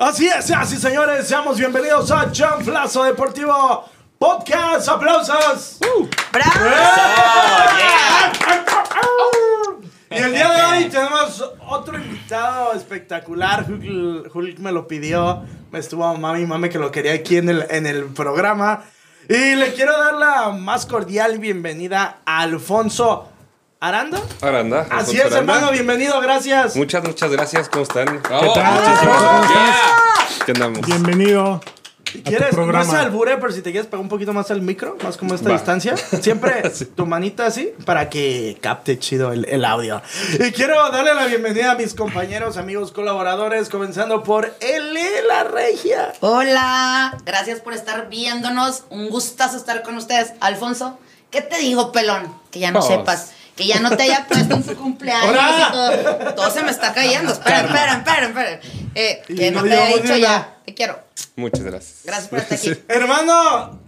Así es, así señores, seamos bienvenidos a Chanflazo Deportivo Podcast. ¡Aplausos! ¡Bravo! Y el día de hoy tenemos otro invitado espectacular. Hulk, Hulk me lo pidió. Me estuvo mami mami que lo quería aquí en el, en el programa. Y le quiero dar la más cordial bienvenida a Alfonso Aranda. Aranda. Así es, Aranda. hermano, bienvenido, gracias. Muchas, muchas gracias. ¿Cómo están? Bravo. ¿Qué tal? ¿cómo gracias. ¿Qué andamos? Bienvenido. Si quieres, programa. es albure, pero si te quieres pegar un poquito más al micro, más como esta Va. distancia, siempre tu manita así para que capte chido el, el audio. Y quiero darle la bienvenida a mis compañeros, amigos, colaboradores, comenzando por L. La Regia. Hola, gracias por estar viéndonos. Un gustazo estar con ustedes. Alfonso, ¿qué te digo, pelón? Que ya no Oh. sepas. Que ya no te haya puesto en su cumpleaños. ¡Hola! y todo. Todo se me está cayendo. Esperen, esperen, esperen, esperen. Eh, que no no te haya dicho ya. Te quiero. Muchas gracias. Gracias por estar aquí. Hermano,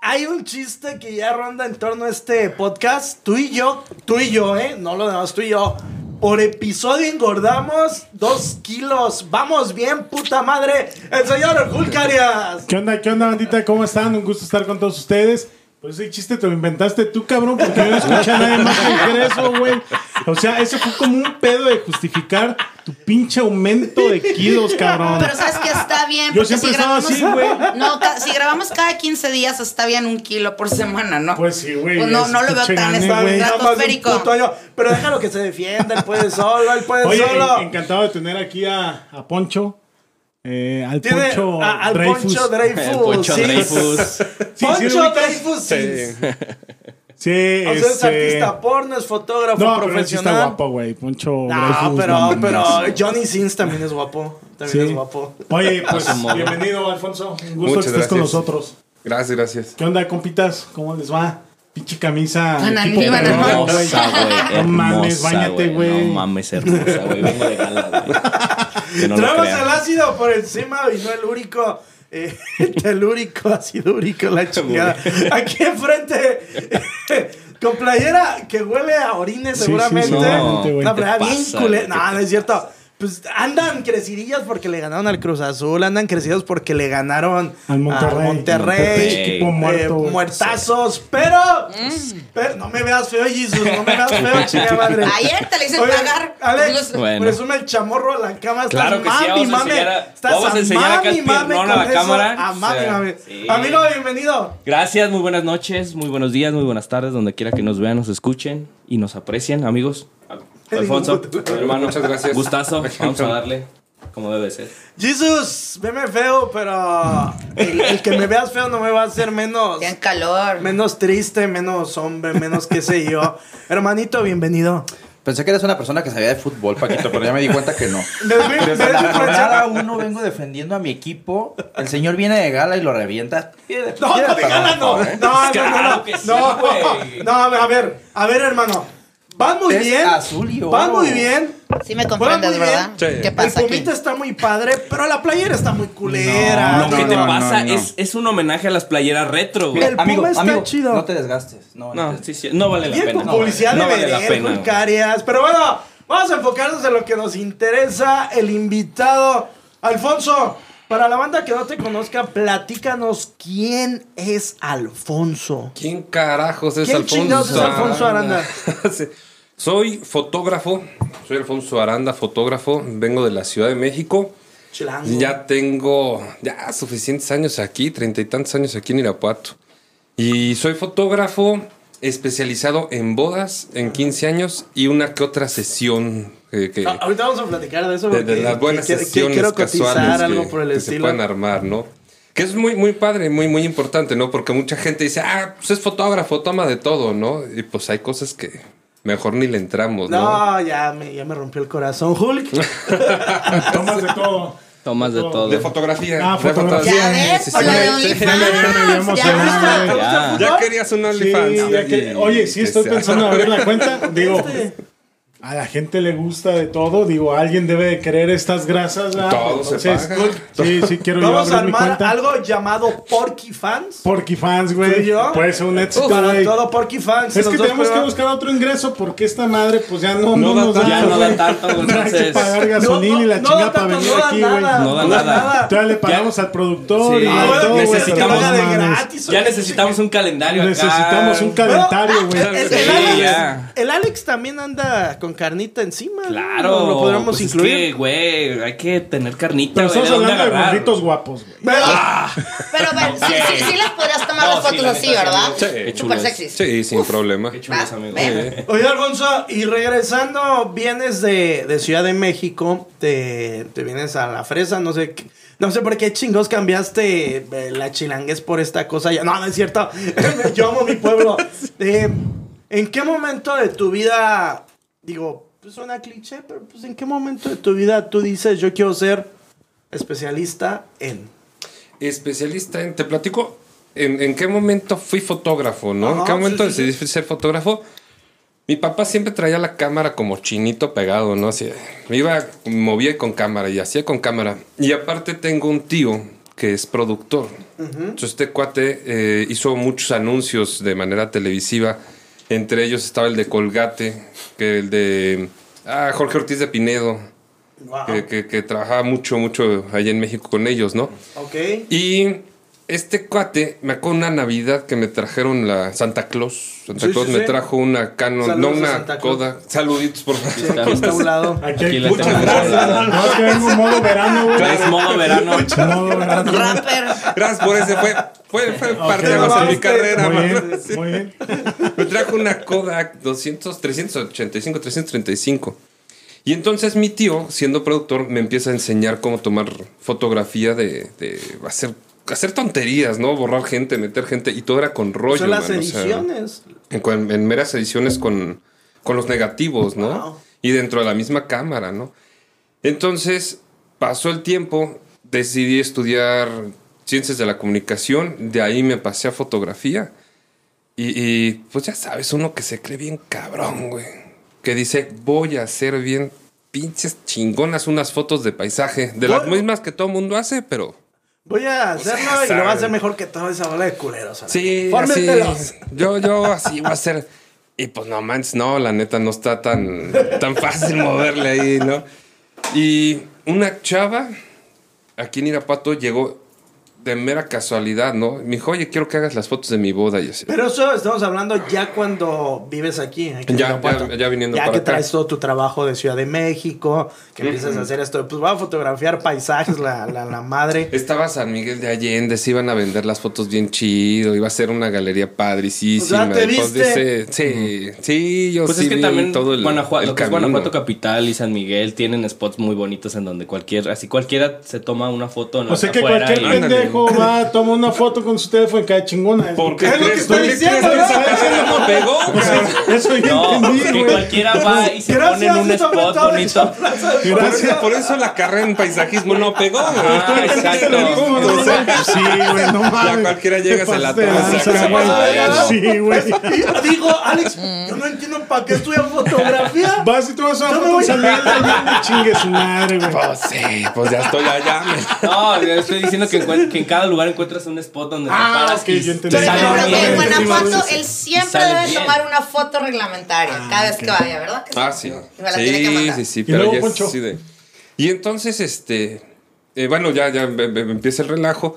hay un chiste que ya ronda en torno a este podcast. Tú y yo, tú y yo, ¿eh? No lo demás, tú y yo. Por episodio engordamos dos kilos. Vamos bien, puta madre. El señor Hulk Arias. ¿Qué onda, qué onda, bandita? ¿Cómo están? Un gusto estar con todos ustedes. Pues ese chiste te lo inventaste tú, cabrón, porque yo no escuché a nadie más que dijera eso, güey. O sea, eso fue como un pedo de justificar tu pinche aumento de kilos, cabrón. Pero sabes que está bien. Yo siempre estaba así, güey. No, si grabamos cada 15 días está bien un kilo por semana, ¿no? Pues sí, güey, Pues no, no lo veo tan estratosférico. Pero déjalo que se defienda. Él puede solo, él puede Oye, solo. encantado de tener aquí a, a Poncho. Eh, al Tiene Poncho a- al Dreyfus. Poncho Dreyfus. El Poncho sí. Dreyfus. Sí, sí, Poncho ubicas. Dreyfus. Sí. Sí. Sí, O sea, es este- artista porno, es fotógrafo No, pero él sí está profesional. guapo, güey. Poncho No, Dreyfus, pero, no pero. Johnny Sins también es guapo. También Sí. es guapo. Oye, pues bienvenido, Alfonso. Un gusto Muchas que estés con gracias. nosotros. Gracias, gracias. ¿Qué onda, compitas? ¿Cómo les va? Pinche camisa. Tipo. Hermosa, güey. No mames, hermosa, báñate, güey. No mames, hermosa, güey. Vengo de gala, güey. No Traemos el ácido por encima y no el úrico. Eh, telúrico, ácido úrico, la chingada. Aquí enfrente, con playera que huele a orines Sí, seguramente. sí, playera ¿Qué bien güey? No, no es cierto. Pues andan crecidillas porque le ganaron al Cruz Azul, andan crecidos porque le ganaron Al Monterrey. Monterrey. Pinche equipo Eh, muerto, güey. muertazos, pero, pero no me veas feo, Jesus, no me veas feo, chingada madre. Ayer te le hice Oye, pagar. Alex, Bueno. presume el chamorro a la cama. Estás Claro que sí, mami, vamos a mame. enseñar a- Estás vamos a enseñar el mami, piernón a con la eso. cámara. A mami, O sea, mame. sí. Amigo, bienvenido. Gracias, muy buenas noches, muy buenos días, muy buenas tardes, donde quiera que nos vean, nos escuchen y nos aprecien, amigos. Alfonso, hermano, Muchas gracias. Gustazo, vamos a darle como debe ser. Jesus, veme feo, pero el, el que me veas feo no me va a hacer menos, Tienen calor. menos triste, menos hombre, menos qué sé yo. Hermanito, bienvenido. Pensé que eres una persona que sabía de fútbol, Paquito, pero ya me di cuenta que no. Desde, Desde la jornada uno vengo defendiendo a mi equipo. El señor viene de gala y lo revienta. No, no, de gala no. ¿eh? No, no, no, no. no, a ver, a ver, hermano. Van muy Es bien. azul y oro. Van muy bien. Sí me comprendes, ¿verdad? bien. Sí. ¿Qué El pasa aquí? pomita está muy padre, pero la playera está muy culera. Lo no, que te no, pasa no, no. Es, es un homenaje a las playeras retro, güey. El Puma está chido. No te desgastes. No, no No, te- sí, sí, no vale la Bien pena. con publicidad no de vale pena. con. Carias. Pero bueno, vamos a enfocarnos en lo que nos interesa. El invitado, Alfonso. Para la banda que no te conozca, platícanos quién es Alfonso. ¿Quién carajos es ¿Quién Alfonso? es Alfonso Aranda? Sí. Soy fotógrafo, soy Alfonso Aranda, fotógrafo, vengo de la Ciudad de México. Chilango. Ya tengo ya suficientes años aquí, treinta y tantos años aquí en Irapuato. Y soy fotógrafo especializado en bodas, en 15 años y una que otra sesión que, Ah, ahorita vamos a platicar de eso. de, las buenas que- que- sesiones quiero casuales algo que, por el que se estilo. puedan armar, ¿no? Que es muy, muy padre, muy, muy importante, ¿no? Porque mucha gente dice, ah, pues es fotógrafo, toma de todo, ¿no? Y pues hay cosas que mejor ni le entramos, ¿no? No, ya me, ya me rompió el corazón, Hulk. Tomas de todo. Tomas de todo. De fotografía. Ah, de fotografía. ¿Ya Sí, ves? sí, Por sí. lo de Sí, OnlyFans. ya me- ya me ¿Ya emocionaba, viste? güey. Ya. Ya querías un Sí, OnlyFans. oye, sí estoy sea. pensando en abrir la cuenta. Digo, A la gente le gusta de todo. Digo, alguien debe de querer estas grasas. ¿verdad? Todo se paga. Sí, sí, quiero yo Vamos a abrir mi armar cuenta. algo llamado Porky Fans. Porky fans, ¿Tú güey. yo? Puede ser un éxito, Para güey. todo Porky Fans. Es los que dos tenemos que programas. buscar otro ingreso porque esta madre, pues ya no, No da nos tanto, ya no güey. da tanto, güey, Hay que entonces- pagar gasolina y la no, chingada no, para tanto, venir no da aquí, güey. nada, No da nada. Todavía le pagamos al productor Sí. y Ah, a bueno, todo, güey, te paga no de mames. gratis. Ya necesitamos un calendario acá. Necesitamos un calendario, güey. El, el Sí, Alex, ya. el Alex también anda con carnita encima. ¿no? Claro. Lo podríamos pues incluir. Es que, güey, hay que tener carnita. Pero estamos ¿de dónde hablando de gorritos guapos, güey. Pero- Pero a ver, sí, sí, sí les podrías tomar No, las sí, fotos la así, sí, ¿verdad? Qué Súper sexys. Sí, sin problema. Qué chulos, Va, amigo. Oye, Alfonso, y regresando, vienes de, de Ciudad de México, te, te vienes a la fresa, no sé, qué- no sé por qué chingos cambiaste eh, la chilanguez por esta cosa. Ya, no, no es cierto. Yo amo mi pueblo. Eh, ¿En qué momento de tu vida, digo, pues suena cliché, pero pues en qué momento de tu vida tú dices, yo quiero ser especialista en... Especialista en. Te platico en, en qué momento fui fotógrafo, ¿no? en Ajá, qué momento sí, sí, decidí ser fotógrafo. Mi papá siempre traía la cámara como chinito pegado, ¿no? Así, me iba, movía con cámara y hacía con cámara. Y aparte tengo un tío que es productor. Entonces este cuate eh, hizo muchos anuncios de manera televisiva. Entre ellos estaba el de Colgate, que el de ah, Jorge Ortiz de Pinedo, Wow. que, que- que trabajaba mucho, mucho allá en México con ellos, ¿no? Ok. Y este cuate, me acuerdo una Navidad que me trajeron la Santa Claus. Santa Sí, Claus sí, me sí. trajo una Canon, Saludos no una. Kodak. Saluditos, por favor. Sí, aquí está a un lado. Aquí, Aquí hay la muchas tengo. gracias. No, es que vengo en modo verano, güey. Es modo verano. Modo verano. Rapper. Gracias por ese. Fue, fue, fue parte de no, mi carrera. Muy mano. bien, muy bien. Me trajo una Kodak 200, 385, 335. Y entonces mi tío, siendo productor, me empieza a enseñar cómo tomar fotografía de, de hacer, hacer tonterías, ¿no? Borrar gente, meter gente. Y todo era con rollo. Son las o sea, ediciones. en, con- en meras ediciones con, con los negativos, ¿no? Wow. Y dentro de la misma cámara, ¿no? Entonces, pasó el tiempo, decidí estudiar ciencias de la comunicación, de ahí me pasé a fotografía. Y, y, pues ya sabes, uno que se cree bien cabrón, güey. Que dice, voy a hacer bien pinches chingonas unas fotos de paisaje, de las mismas que todo mundo hace, pero... Voy a hacerlo sea, y lo voy a hacer mejor que toda esa bola de culeros. Sí, así. Yo, yo así voy a hacer. Y pues no manches, no, la neta no está tan, tan fácil moverle ahí, ¿no? Y una chava aquí en Irapuato llegó de mera casualidad, ¿no? Me dijo, oye, quiero que hagas las fotos de mi boda y así. Pero eso estamos hablando ya cuando vives aquí. aquí Ya, ya- ya viniendo Ya para que acá. traes todo tu trabajo de Ciudad de México, que empiezas a hacer esto. Pues voy a fotografiar paisajes, la, la, la madre. Estaba San Miguel de Allende, se iban a vender las fotos bien chido, iba a ser una galería padricísima. Sea, ¿te pues, viste? dice, sí, sí, yo Pues sí es que vi también todo el, Guanajuato, el lo que es camino. Guanajuato Capital y San Miguel tienen spots muy bonitos en donde cualquier, así cualquiera se toma una foto en O sea que cualquier y- pendejo va, toma una foto con su teléfono y cae chingona. ¿Por qué Es lo que crees, estoy por qué diciendo, ¿no? pegó? Eso ya No, entendí, que güey. cualquiera va y se pone en un spot bonito. Por eso, la carrera en paisajismo no pegó. güey. Ah, exacto. ¿Cómo no? Sí, güey, no mames. Ya cualquiera llega, se la toma. Sí, güey. Digo, Alex, yo no entiendo para qué estudias fotografía. Vas y una Yo foto voy a- saliendo y chingue su madre, güey. Pues sí, pues ya estoy allá. No, yo estoy diciendo que, encuent- que en cada lugar encuentras un spot donde te Ah, paras ok, y yo entendí. te ejemplo, bien. en Guanajuato, él siempre debe bien. tomar una foto reglamentaria cada vez que vaya, ¿verdad? que? Ah, sí. Y me la tiene que Sí, mandar. sí, sí, pero ya es de- Y entonces, este. eh, bueno, ya, ya em- em- empieza el relajo.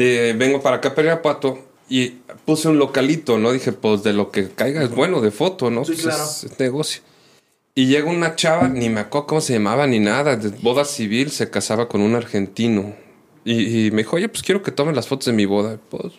eh, vengo para acá, para Irapuato. Y puse un localito, ¿no? Dije, pues de lo que caiga es bueno, de foto, ¿no? Sí, Pues claro. es, es negocio. Y llega una chava, ni me acuerdo cómo se llamaba, ni nada, de boda civil, se casaba con un argentino. Y, y me dijo, oye, pues quiero que tomes las fotos de mi boda. Pues.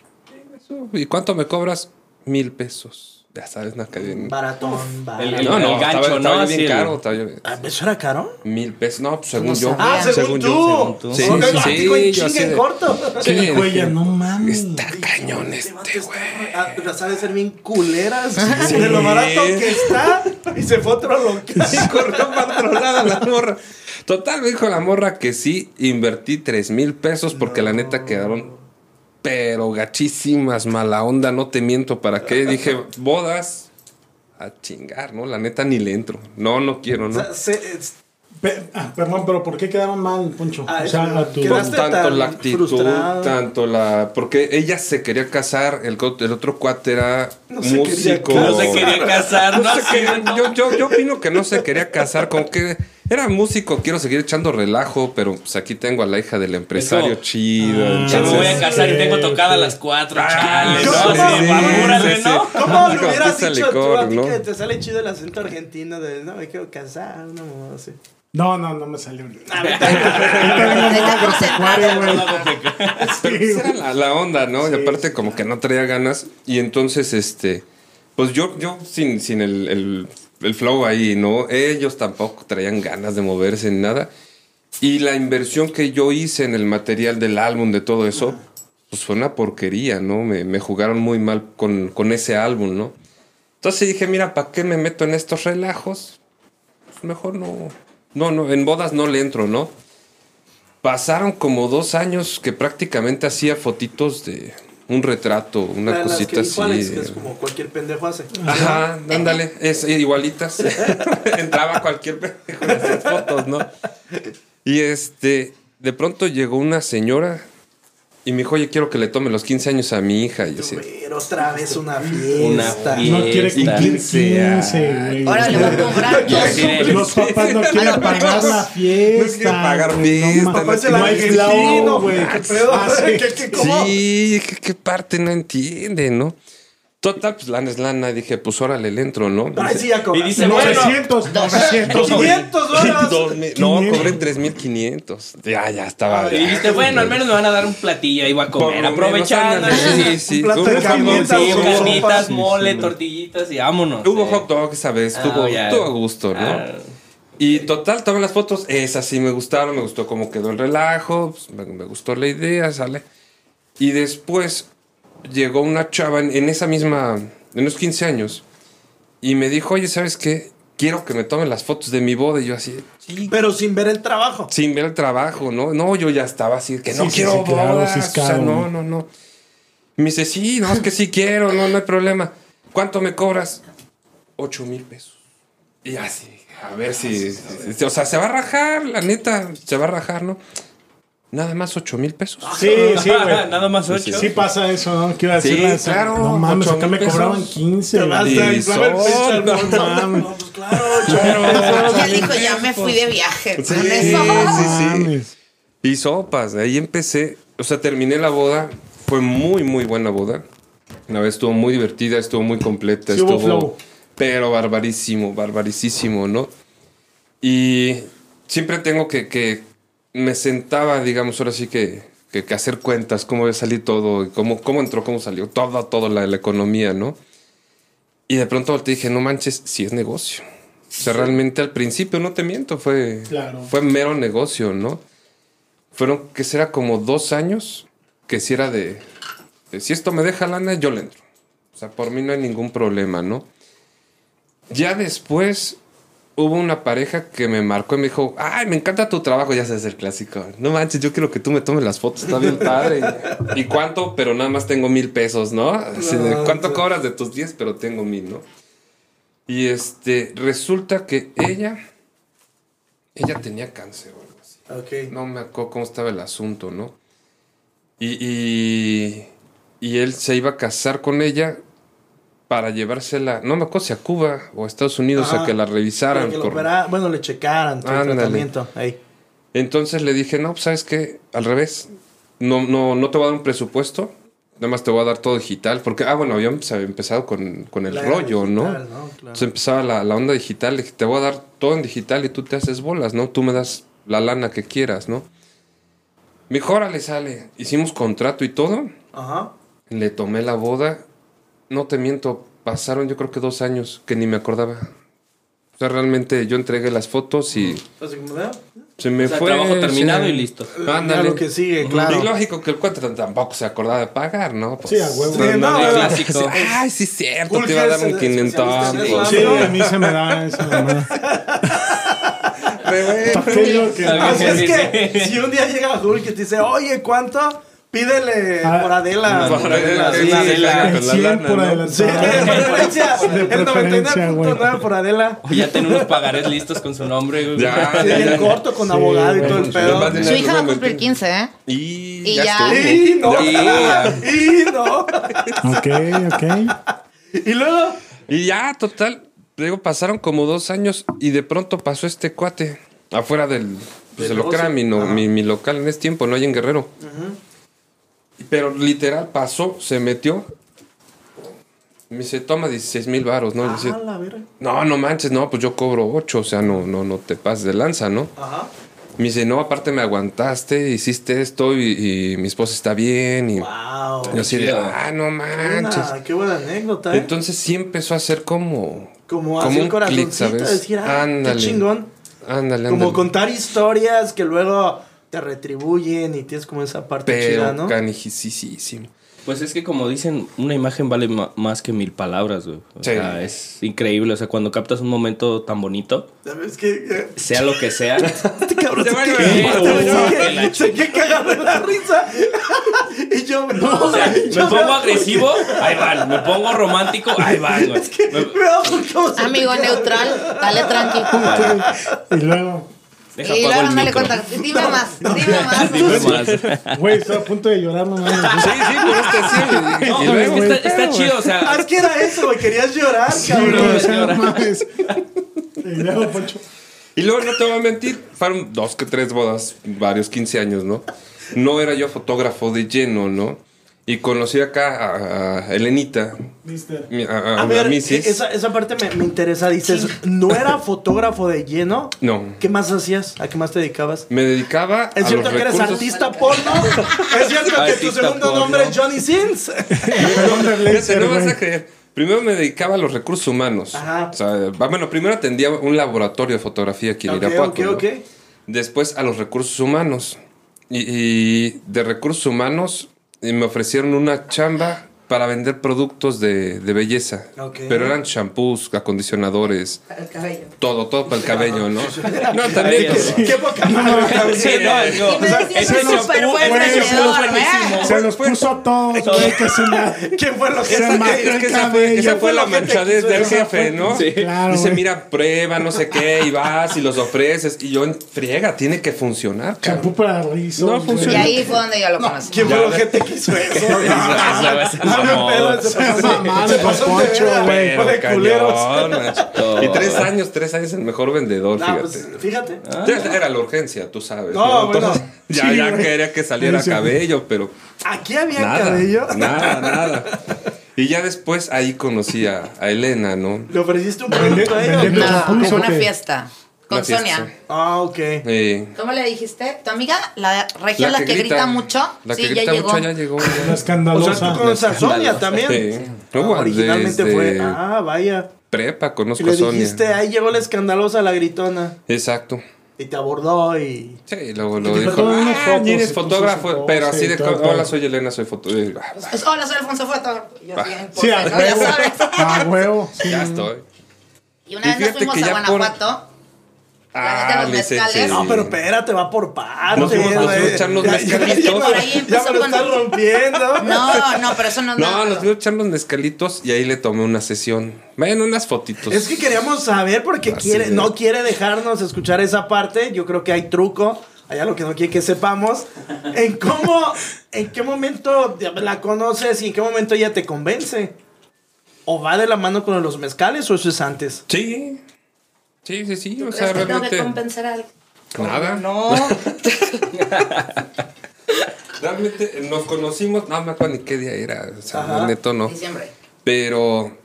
¿y cuánto me cobras? Mil pesos. Ya sabes, una cadena. Baratón, El- baratón. el- No, no, gancho, estaba, ¿no? estaba bien el- caro. estaba bien- Ah, ¿Eso era caro? Mil pesos. No, pues según No yo. sabía. Ah, según, tú. según tú. Sí, sí, sí, yo así de- corto. Sí, Y güey, ya dije, no mames. Está cañón Este güey. ah, Las ha de ser bien culeras de lo barato que está y se fue a otro local. Y corrió para otro lado la morra. Total, me dijo la morra que sí, invertí tres mil pesos porque la neta quedaron pero gachísimas, mala onda, no te miento para qué. Dije, bodas, a chingar, ¿no? La neta ni le entro. No, no quiero, O ¿no? sea, se- es- Pe- ah, perdón, pero ¿por qué quedaron mal, Poncho? Ah, o sea, a tu... tanto tan la actitud, frustrado. tanto la. Porque ella se quería casar, el, el otro cuate era No se quería músico. No se quería casar, No no, se quería- yo, yo, yo opino que no se quería casar, como que era músico, quiero seguir echando relajo, pero pues aquí tengo a la hija del empresario como, chido. ah, Ya me voy a casar y tengo tocada a las 4, chale, ¿cómo? ¿no? Sí, Sí, apúrale, sí, ¿no? sí. ¿Cómo le Digo, hubieras dicho tú a ti ¿no? que te sale chido el acento argentino de no me quiero casar? Una mamada así. No, no, no me salió. Pero pues era la, la onda, ¿no? y aparte como que no traía ganas. Y entonces, este, pues yo, yo sin, sin el, el, el flow ahí, ¿no? Ellos tampoco traían ganas de moverse ni nada. Y la inversión que yo hice en el material del álbum, de todo eso, pues fue una porquería, ¿no? Me, me jugaron muy mal con, con ese álbum, ¿no? Entonces dije, mira, ¿para qué me meto en estos relajos? Pues mejor no. No, no, en bodas no le entro, ¿no? Pasaron como dos años que prácticamente hacía fotitos de un retrato, una Las cosita que dijo Alex, así. que es como cualquier pendejo hace. Ajá, ándale, es igualitas. Entraba cualquier pendejo en esas fotos, ¿no? Y este, de pronto llegó una señora y me dijo, oye, quiero que le tome los 15 años a mi hija. Y yo así, Pero otra vez una Una fiesta. fiesta. No quiere Fiesta. cumplir 15, 15, güey. Ahora le voy a cobrar dos. Los papás no quieren los pagar la fiesta. No quieren pagar fiesta, no no mames. Papá es el No hay argentino, flow, güey. ¿Qué pedo? Ah, sí. ¿Qué, qué, cómo? Sí, ¿qué, qué parte no entiende, no? Total, pues lana es lana. Dije, pues órale, le entro, ¿no? Ay, sí, ya Y dice, cobraste. bueno, 900, 900. 500 dólares. No, 500. cobré 3500. Ya, ya estaba. Y dijiste, bueno, al menos me van a dar un platillo ahí voy a comer. Aprovechando. Sí, sí. Un plato de Hubo- carnitas, mole, sí. tortillitas y vámonos. Hubo Eh, hot dog esa vez, Ah, estuvo, estuvo a gusto, ¿no? ah, Y total, tomé las fotos, esas sí me gustaron, me gustó cómo quedó el relajo, pues, me, me gustó la idea, sale. Y después llegó una chava en, en esa misma, en unos 15 años, y me dijo, oye, ¿sabes qué? Quiero que me tomen las fotos de mi boda. Y yo así, sí, Pero sin ver el trabajo. sin ver el trabajo, ¿no? No, yo ya estaba así, que no Sí, quiero sí, claro, bodas, o sea, no, ¿no? no. Y me dice, sí, no, es que sí quiero, no, no hay problema. ¿Cuánto me cobras? Ocho mil pesos. Y así, a ver si, si- o sea, se va a rajar, la neta, se va a rajar, ¿no? Nada más ocho mil pesos. Sí, sí, güey. Nada más ocho. Sí pasa eso, ¿no? Quiero Sí, decirle. claro, No mames, acá me cobraban 15. Te vas a no. No, pues claro, ocho Ya dijo, ya me fui de viaje con Sí, eso. sí. Y sopas, de ahí empecé, o sea, terminé la boda, fue muy, muy buena boda. Una vez estuvo muy divertida, estuvo muy completa, Sí hubo estuvo... flow. Pero barbarísimo, barbarísimo, ¿no? Y siempre tengo que, que me sentaba, digamos, ahora sí que, que, que hacer cuentas, cómo salir todo, cómo, cómo entró, cómo salió, todo, todo, la, la economía, ¿no? Y de pronto te dije, no manches, si es negocio. O sea, realmente al principio, no te miento, fue, Claro. fue mero negocio, ¿no? Fueron, que será como dos años que si era de, de, si esto me deja lana, yo le entro. O sea, por mí no hay ningún problema, ¿no? Ya después hubo una pareja que me marcó y me dijo, ay, me encanta tu trabajo, ya sabes el clásico. No manches, yo quiero que tú me tomes las fotos, está bien padre. ¿Y cuánto? Pero nada más tengo mil pesos, ¿no? Así de, No, ¿Cuánto cobras de tus diez? Pero tengo mil, ¿no? Y este, resulta que ella, ella tenía cáncer o algo así. Ok. No me acuerdo cómo estaba el asunto, ¿no? Y, y, y él se iba a casar con ella para llevársela, no me acuerdo si a Cuba o a Estados Unidos Ajá. a que la revisaran. Que por- bueno, le checaran todo el tratamiento. Ahí. Entonces le dije, no, pues sabes qué, al revés, no, no, no te voy a dar un presupuesto, nada más te voy a dar todo digital, porque, ah, bueno, habíamos empezado con, con el rollo, ¿no? ¿no? Claro. Entonces empezaba la, la onda digital, le dije, te voy a dar todo en digital y tú te haces bolas, ¿no? Tú me das la lana que quieras, ¿no? Mejor le sale. Hicimos contrato y todo. Ajá. Le tomé la boda. No te miento, pasaron yo creo que dos años que ni me acordaba. O sea, realmente yo entregué las fotos y ah, se me O sea, fue. trabajo terminado sí. y listo. Ándale. Ya lo que sigue, claro. Y lógico que el cuate tampoco se acordaba de pagar, ¿no? Pues, Sí, a huevo. Sí, no, no, clásico. Ay, sí, es cierto, Cool te iba a dar un el 500. especialista en eso. Sí, a mí se me da. ¿Para qué digo que? Así bien. es que si un día llega Hulk y te dice, oye, ¿cuánto? Pídele Ah, por Adela. Por Adela, Adela, sí. Adela. El con la 100 lana, por ¿no? adelantado. Sí, de preferencia. De El preferencia, güey. 99.9 por Adela. O ya tiene unos pagarés listos con su nombre, güey. Ya, Sí, ya, ya. corto con Sí, abogado y todo el pedo. Su hija va a cumplir Martín. 15, ¿eh? Y, Y ya, ya. Y no. Y ya. Y no. Ok, ok. Y luego. Y ya, total. Digo, pasaron como dos años y de pronto pasó este cuate afuera del. Pues de Del lo que era ocio. mi, no- Ajá. mi, mi local en ese tiempo, no hay en Guerrero. Pero literal pasó, se metió. Me dice, toma 16 mil varos, ¿no? Ah, decía, la verga. no, no manches, no, pues yo cobro 8, o sea, no, no, no te pases de lanza, ¿no? Ajá. Me dice, no, aparte me aguantaste, hiciste esto y, y mi esposa está bien. Y Wow. yo así de, ah, no manches. Una- qué buena anécdota, ¿eh? Entonces sí empezó a ser como. como así el clic, corazoncito, decir, ah, Ándale. qué chingón. Ándale, Como ándale. contar historias que luego te retribuyen y tienes como esa parte chida, Pero ¿no? canijisísimo. Pues es que como dicen, una imagen vale más que mil palabras, güey. O Sí. sea, es increíble. O sea, cuando captas un momento tan bonito, ¿Sabes qué? Sea lo que sea. Este cabrón se que cagado de la risa. y yo, no, O sea, me yo pongo veo- agresivo, ahí van. Me pongo romántico, ahí van, güey. Me- Veo cómo se Amigo neutral, dale tranqui. Y luego, Deja Y luego no le micro. cuenta. Dime más, dime más. Dime más. güey, estoy a punto de llorar, no mames. Sí, sí, por este sí. No, y pero es luego, que está, está chido, o Ah, sea. es que era eso, güey. Querías llorar, Sí, cabrón. sea, no mames. Y luego, Poncho. y luego no te voy a mentir, fueron dos que tres bodas, varios 15 años, ¿no? No era yo fotógrafo de lleno, ¿no? Y conocí acá a, a Elenita, a, a, A ver, Misis. esa, esa parte me, me interesa. Dices, ¿no era fotógrafo de lleno? No. ¿Qué más hacías? ¿A qué más te dedicabas? Me dedicaba ¿Es a cierto los que eres artista porno? ¿Es cierto que tu segundo porno. nombre es Johnny Sins? No vas a creer. Primero me dedicaba a los recursos humanos. Ajá. O sea, bueno, primero atendía un laboratorio de fotografía aquí en ok, Irapuato. ok, ¿no? Después a los recursos humanos. Y, y de recursos humanos eh, me ofrecieron una chamba para vender productos de, de belleza. Pero eran shampoos, acondicionadores, El cabello. todo, todo para el cabello, ¿no? No, también. ¿Qué poca madre, Sí, no. Se los puso a todos. ¿Quién fue lo que Se mató el esa fue, esa cabello. fue la manchadez del jefe, ¿no? Sí. Claro, Dice, mira, prueba, no sé qué, y vas y los ofreces. Y yo friega, tiene que funcionar. Champú para rizos. No funciona. Y ahí fue donde yo lo conocí. ¿Quién fue lo que te quiso eso? Ah, se pasó- mamá, de Poncho, güey. de culeros. Y tres años, tres años el mejor vendedor, fíjate. pues, fíjate. Ya Era la urgencia, tú sabes. No, bueno. Ya, quería que saliera Sí, sí. cabello, pero Aquí había nada. cabello. Nada, nada. Y ya después ahí conocí a, a Elena, ¿no? ¿Le ofreciste un producto a ella? No, como una fiesta. Con Sonia. sí. Ah, ok. Eh, ¿Cómo le dijiste? ¿Tu amiga? La regia, la, que, grita, mucho. La sí, que ya grita llegó. mucho ya llegó. La ya. O sea, escandalosa. tú conoces a Sonia también. Sí. Ah, No, originalmente desde fue. Ah, vaya. Prepa conozco le a Sonia. dijiste, ahí llegó la escandalosa, la gritona. Exacto. Y te abordó y. Sí, luego lo dijo, unas ah, fotos eres fotógrafo, su pero así de, hola, soy Elena, soy fotógrafo. Pues, Hola, soy Alfonso Foto. Yo sí, Sí, pose, a. Ya huevo. sabes. A huevo. sí. Ya estoy. Y una vez nos fuimos a ya Guanajuato. Ah, los. No, pero espérate, va por partes. Nos fuimos- nos fuimos a echar Ya- mezcalitos. Ya me lo estás rompiendo. No, no, pero eso no es No, nada. nos dio echar los mezcalitos y ahí le tomé una sesión. Vayan unas fotitos. Es que queríamos saber porque Así quiere, es. no quiere dejarnos escuchar esa parte. Yo creo que hay truco. Allá lo que no quiere que sepamos. En cómo, en qué momento la conoces y en qué momento ella te convence. ¿O va de la mano con los mezcales o eso es antes? Sí. Sí, sí, sí. O ¿Crees sea, que tengo que realmente. compensar a alguien? Nada. No. Realmente nos conocimos. No me acuerdo ni qué día era. O sea, Ajá. neto no. Diciembre. Pero.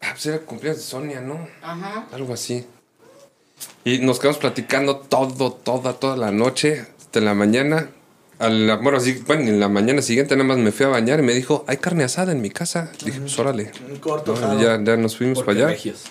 Ah, pues era cumpleaños de Sonia, ¿no? Ajá. Algo así. Y nos quedamos platicando todo, toda, toda la noche, hasta la mañana. A la- bueno, sí, bueno, en la mañana siguiente nada más me fui a bañar y me dijo, hay carne asada en mi casa. Dije, pues órale. Un corto, No, ya, ya nos fuimos Porque para allá. regios.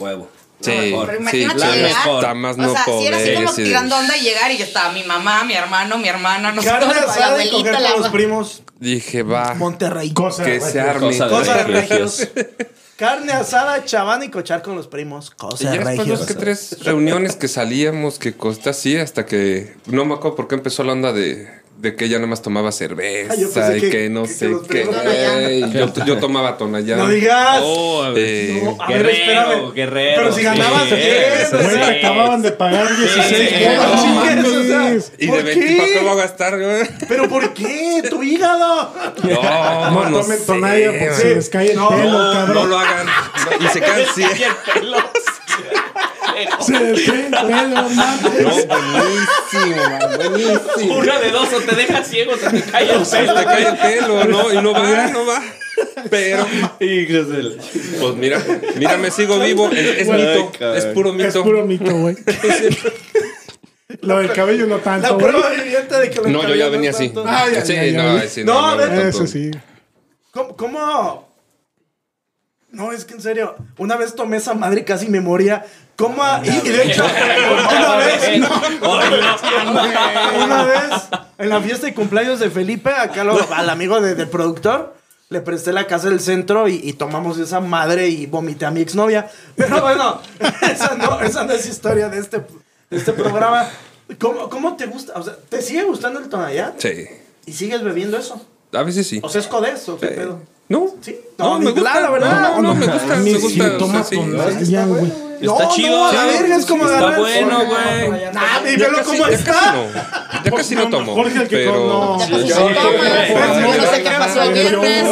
Huevo. Sí, sí, imagínate sí, llegar. está más o no sea, si era así como sí, tirando onda y llegar y yo estaba mi mamá, mi hermano, mi hermana, no sé Carne cómo, la y abuelita, la con los primos. Dije, va, Monterrey. Cosa que de se arme. Cosa de Cosa de regios. regios. Carne asada, chavana y cochar con los primos. Y Cosa ya de después dos que tres reuniones que salíamos, que costó así, hasta que no me acuerdo por qué empezó la onda de, de que ella nada más tomaba Ah, yo cerveza pensé y que- que, no que- sé qué. Tonayán. Yo, yo tomaba Tonayán. No digas. Oh, a ver. Eh, No, a ver, Guerrero, espérame. guerrero. Pero si ganabas Sí, bien, sí, Güey, sí. te acababan de pagar 16 sí, bolas, no no mames, o sea, mames. y ¿Por de 20, qué? ¿para qué lo voy a gastar, güey? ¿Pero por qué? ¡Tu hígado! No, No no tomen sé, tonalla porque güey. se les cae el No, pelo, No, cabrón. no lo hagan. No, y se quedan así. Se mames. No, buenísimo, man, buenísimo. Una de dos, o te deja ciego, o se te cae el Se pelo. te cae el pelo, ¿no? Y no va, no va. Pero, pues mira, mira, me sigo vivo. Es, mito, es puro mito. Es puro mito, güey. Lo del cabello no La tanto, güey. prueba viviente de que No, yo ya venía así. tanto. Ah, ya, Sí, ya, ya, no, ya. sí, No, no, a ver, tanto. Eso sí. ¿Cómo, ¿Cómo? No, es que en serio, una vez tomé esa madre y casi me moría. ¿Cómo? a- Y, y de hecho, una vez, una vez, en la fiesta de cumpleaños de Felipe, acá lo- al amigo de- del productor, le presté la casa del centro y, y tomamos esa madre y vomité a mi exnovia. Pero bueno, esa no, esa no es historia de este, de este programa. ¿Cómo, ¿Cómo te gusta? O sea, ¿te sigue gustando el tonallá? Sí, ¿Y sigues bebiendo eso? a veces sí. O sea, es codés, ¿o qué Sí. pedo? No, Sí. no, No, me gusta. la verdad. No, no, me gusta, me gusta. toma güey. Está no, chido. No, a la verga, es como Está agarrar el bueno, güey. Nah, casi, cómo ya está. casi no. Ya casi no tomo. Jorge, el que pero no. Sí, sí, sé qué pasó el viernes.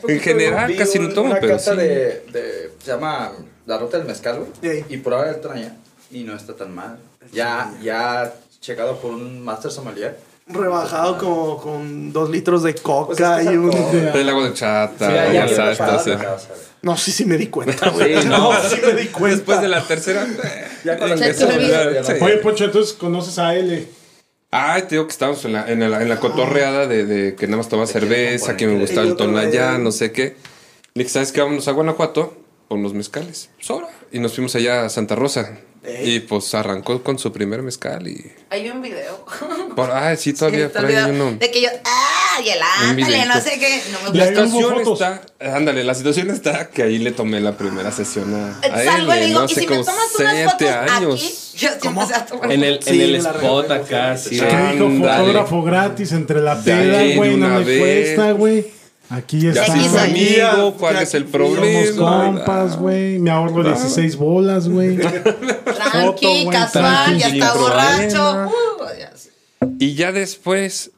poquito general, casi no tomo, pero sí. de, se llama La Ruta del Mezcal, güey. Y probar el tonalla. Y no está tan mal. Ya, ya checado por un Master Sommelier. Rebajado como con dos litros de Pues coca es que y un... El agua de chata, Sí, ya sabes. No, sí, sí me di cuenta, güey. Sí, no, no. sí me di cuenta. Después de la tercera. eh, Ya con Sí. Oye, Poncho, entonces conoces a L. Ay, te digo que estábamos en la, en la, en la cotorreada de, de que nada más tomaba cerveza, que me gustaba el tonallá, no sé qué. Le dije, ¿sabes qué? Vámonos a Guanajuato por los mezcales. Ahora. Y nos fuimos allá a Santa Rosa. Y pues arrancó con su primer mezcal y... Hay un video. Por, ay, sí, todavía Sí, uno. De que yo, ah, y el ándale, no sé qué. No me La situación está, ándale, la situación está que ahí le tomé la primera sesión a, a él, Salgo le de digo, no y sé, si me como tomas unas siete fotos años. aquí, yo a En el, en Sí, el la spot acá, sí. Que dijo fotógrafo gratis entre la peda, güey, no una me vez. cuesta, güey. Aquí Ya está. aquí soy su soy. amigo, ¿cuál Ya es el Somos problema? compas, güey. Me ahorro 16 bolas, güey. Tranqui, casual, tranqui. ya está borracho. Uh, ya. Y ya después,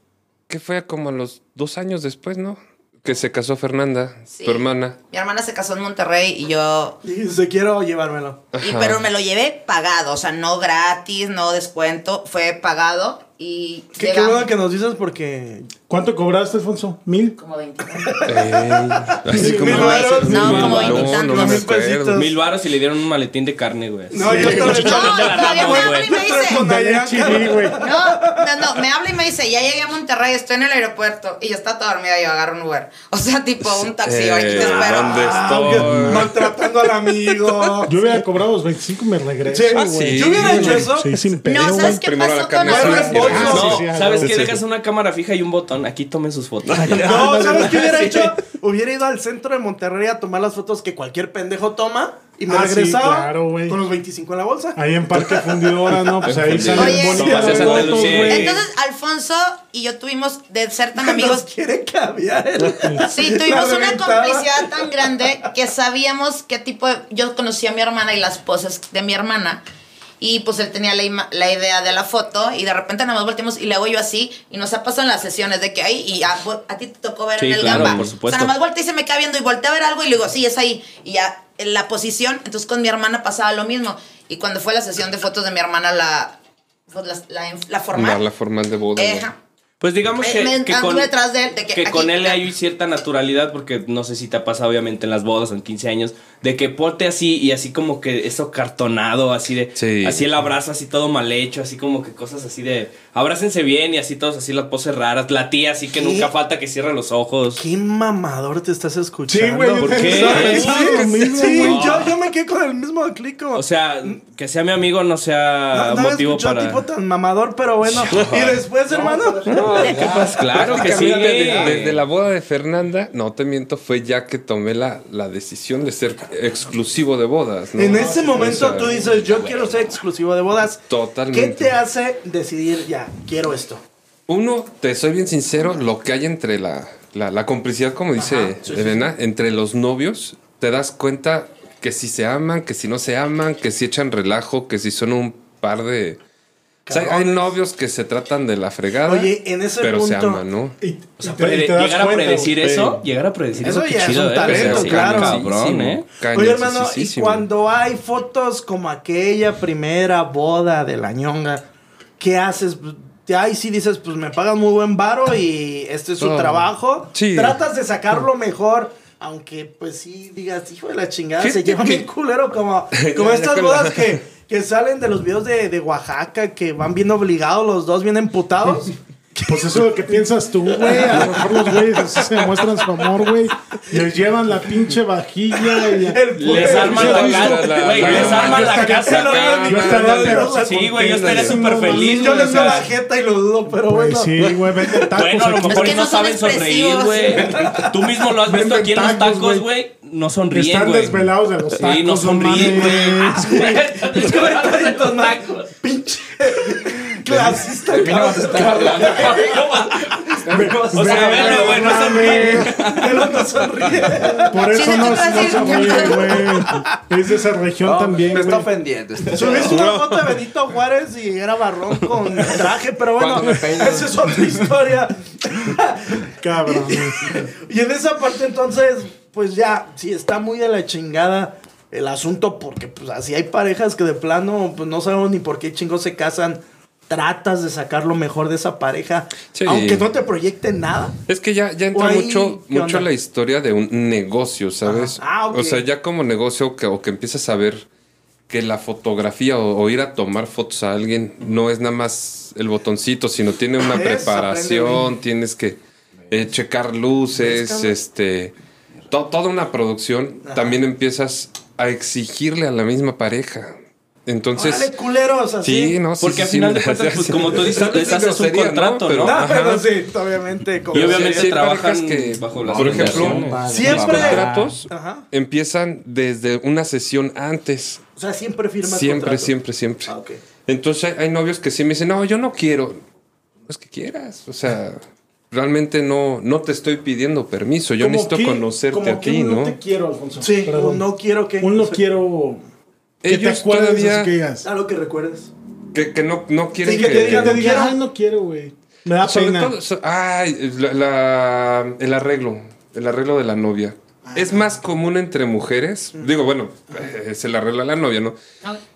que fue como a los dos años después, ¿no? Que se casó Fernanda, Sí. tu hermana. Mi hermana se casó en Monterrey y yo Y se quiero llevármelo. Y, pero me lo llevé pagado, o sea, no gratis, no descuento, fue pagado y Qué, qué bueno que nos dices porque... ¿Cuánto cobraste, Alfonso? ¿Mil? como 20. Ey, así como Mil varos, no, mil como varos. veintitantos. no, no me acuerdo. Mil varos y le dieron un maletín de carne, güey. No, yo No, todavía me habla y me dice. No, no, no, me habla y me dice, ya llegué a Monterrey, estoy en el aeropuerto. Y yo estaba toda dormida, yo agarro un Uber. O sea, tipo un taxi, Eh, aquí te espero. ¿dónde Ah, estoy? maltratando al amigo. Yo hubiera cobrado los 25 y me regreso, Sí, Ah, güey. sí. Yo hubiera hecho eso. Sí, sin pedo, No. ¿sabes qué pasó con asada. Ah, sí, No, sí, ¿sabes qué? Dejas una cámara fija y un botón. Aquí tomen sus fotos. No, ¿sabes qué hubiera hecho? Hubiera ido al centro de Monterrey a tomar las fotos que cualquier pendejo toma y me Ah, sí, regresaba claro, con los 25 en la bolsa. Ahí en Parque Fundidora, ¿no? Pues ahí salen bonitas fotos, güey. Entonces, Alfonso y yo tuvimos de ser tan Nos amigos. quiere cambiar el... Sí, tuvimos una complicidad tan grande que sabíamos qué tipo de... Yo conocí a mi hermana y las poses de mi hermana. Y pues él tenía la, la idea de la foto y de repente nada más volteamos y le hago yo así y nos ha pasado en las sesiones de que ahí y a, a ti te tocó ver Sí, en el claro, gamba. por O supuesto. sea, nada más volteé y se me queda viendo y volteé a ver algo y le digo, sí, es ahí. Y ya en la posición, entonces con mi hermana pasaba lo mismo. Y cuando fue la sesión de fotos de mi hermana, la, pues, la, la, la formal, La, la formal de boda. Pues digamos que, me que con, detrás de él, de que que aquí- con él hay cierta naturalidad, porque no sé si te ha pasado obviamente en las bodas o en 15 años, de que ponte así y así como que eso cartonado, así de, Sí. así el abrazo así todo mal hecho, así como que cosas así de, abrácense bien y así todos así las poses raras, la tía así que ¿Qué? nunca falta que cierre los ojos. Qué mamador te estás escuchando. Sí, güey. ¿Por qué? Sí, yo, yo me quedé con el mismo clico. O sea, que sea mi amigo no sea no, no motivo para... tipo tan mamador, pero bueno. y después, hermano. ¿Qué pasa? Claro que sí. Desde, desde la boda de Fernanda, no te miento, fue ya que tomé la, la decisión de ser exclusivo de bodas. ¿no? En ese O momento sea, tú dices, yo quiero ser exclusivo de bodas. Totalmente. ¿Qué te hace decidir, ya, quiero esto? Uno, te soy bien sincero, lo que hay entre la, la, la complicidad, como dice Elena, entre los novios, te das cuenta que si se aman, que si no se aman, que si echan relajo, que si son un par de... O sea, hay novios que se tratan de la fregada, Oye, en ese pero se punto- aman, ¿no? Y, O sea, y te- te llegar a predecir eso, llegar a predecir Eso eso, qué ya es chido, un ¿eh? talento, Sí, claro. Cabrón, ¿eh? Oye, hermano, y cuando hay fotos como aquella primera boda de la ñonga, ¿qué haces? Ahí sí dices, pues me pagan muy buen varo y este es su Oh. trabajo. Sí. Tratas de sacarlo mejor, aunque pues sí digas, hijo de la chingada, se lleva que- bien culero como, como estas bodas que, que salen de los videos de, de Oaxaca, que van bien obligados los dos, bien emputados. Pues eso es lo que piensas tú, güey. A lo mejor los güeyes así se demuestran su amor, güey. Les llevan la pinche vajilla y Les arman la casa, güey, les la- arman la casa, güey. Yo estaría Sí, güey, yo estaría súper feliz, Yo les veo sea, la jeta y lo dudo, pero Güey, bueno. sí, güey, venden tacos. Bueno, a lo mejor no saben sonreír, güey. Tú mismo lo has visto aquí en los tacos, güey. No sonríen, Están güey. desvelados de los tacos. Sí, no sonríen, güey. Están desvelados de los tacos. Pinche clasista, De mí no vas a estar hablando. O sea, velo, güey, no sonríen. Pero no sonríe. Por eso no, no decir, se ya ríe, no. güey. Es de esa región No, también, me está güey. ofendiendo. Subiste una foto de Benito Juárez y era barrón con traje, pero bueno, esa es otra historia. Cabrón. Y en esa parte entonces, pues ya, sí está muy de la chingada el asunto, porque pues así hay parejas que de plano, pues no sabemos ni por qué chingos se casan. Tratas de sacar lo mejor de esa pareja, Sí. aunque no te proyecte nada. Es que ya, ya entra ahí, mucho, ¿qué mucho la historia de un negocio, ¿sabes? Ah. O sea, ya como negocio que, o que empiezas a ver que la fotografía o, o ir a tomar fotos a alguien no es nada más el botoncito, sino tiene una preparación, tienes que eh, checar luces, este, to- toda una producción. También empiezas a exigirle a la misma pareja. Entonces, Órale, culeros, así. sí, no, sí, Porque sí, al sí, final de cuentas, pues como tú dices, les sí haces un contrato, Pero, ¿no? No, ajá. pero sí, obviamente. como- Y obviamente trabajan que, bajo las por ejemplo. Siempre- los contratos Ajá. empiezan desde una sesión antes. O sea, siempre firmas Siempre, contrato. siempre, siempre. Ah, ok. Entonces hay, novios que sí me dicen, no, yo no quiero. No es que quieras. O sea, realmente no, no te estoy pidiendo permiso. Yo Como necesito que- conocerte a ti, un ¿no? te quiero, Alfonso. Sí, Perdón. no quiero que. Un no quiero. Que te Ellos todavía que digas. Algo que recuerdes. que, que no, no quieren Sí, que que... te digan, Que no te digan, quiero. ay, no quiero, güey. Me da Sobre pena. todo, so- ay, la- la- el arreglo, el arreglo de la novia. Es más común entre mujeres. Digo, bueno, eh, es el arreglo de la novia, ¿no?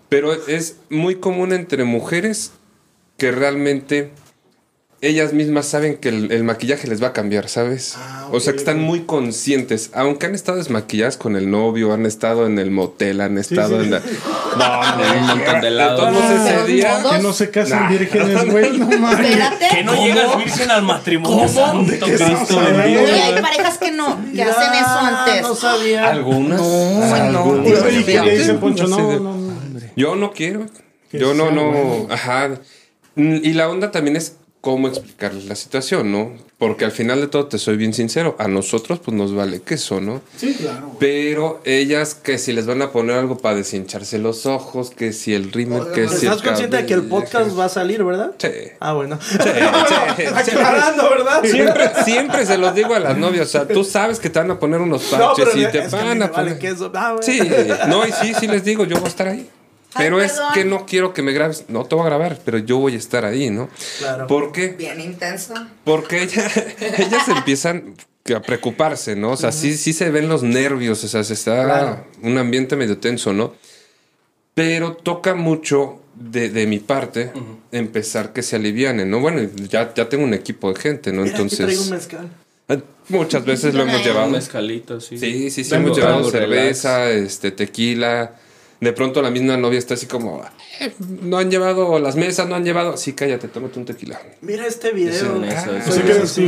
Pero es muy común entre mujeres que realmente ellas mismas saben que el, el maquillaje les va a cambiar, ¿sabes? Ah, O sea, que están muy conscientes. Aunque han estado desmaquilladas con el novio, han estado en el motel, han estado sí. en la... No, En un montón de lados. Ah, ese día... Que no se casan Nah. vírgenes, güey. No mames. Espérate. Que no llegas virgen al matrimonio. Santo qué estamos Cristo bendito. Y hay parejas que no, que hacen eso antes. No sabía. Algunas. no, algunas. Y le dice Poncho, No no, de- no, no. Yo no quiero. Yo no, no. Ajá. Mm, Y la onda también es cómo explicarles la situación, ¿no? Porque al final de todo, te soy bien sincero, a nosotros pues nos vale queso, ¿no? Sí, claro. güey. Pero ellas que si les van a poner algo para deshincharse los ojos, que si el rímel, que si el Estás consciente de que el podcast va a salir, ¿verdad? Sí. Ah, bueno. Sí. Aclarando, ¿verdad? Siempre, siempre se los digo a las novias, o sea, tú sabes que te van a poner unos No, parches pero y te a van a vale poner... queso. Ah, bueno. Sí, no, y sí, sí les digo, yo voy a estar ahí. Ay, Pero es perdón. que no quiero que me grabes. No te voy a grabar, pero yo voy a estar ahí, ¿no? Claro. ¿Por qué? Bien intenso. Porque ella- ellas empiezan a preocuparse, ¿no? O sea, sí, sí se ven los nervios, o sea, se está Claro. un ambiente medio tenso, ¿no? Pero toca mucho de, de mi parte empezar que se alivianen, ¿no? Bueno, ya, ya tengo un equipo de gente, ¿no? Mira, aquí traigo un Entonces, mezcal. eh, muchas veces lo hemos llevado. Un mezcalito, sí. Sí, sí, sí, Vengo hemos llevado cerveza, este, tequila. De pronto la misma novia está así como, "Eh, no han llevado las mesas, no han llevado. Sí, cállate, tómate un tequila. Mira este video. Eso, eso, Ah, eso. O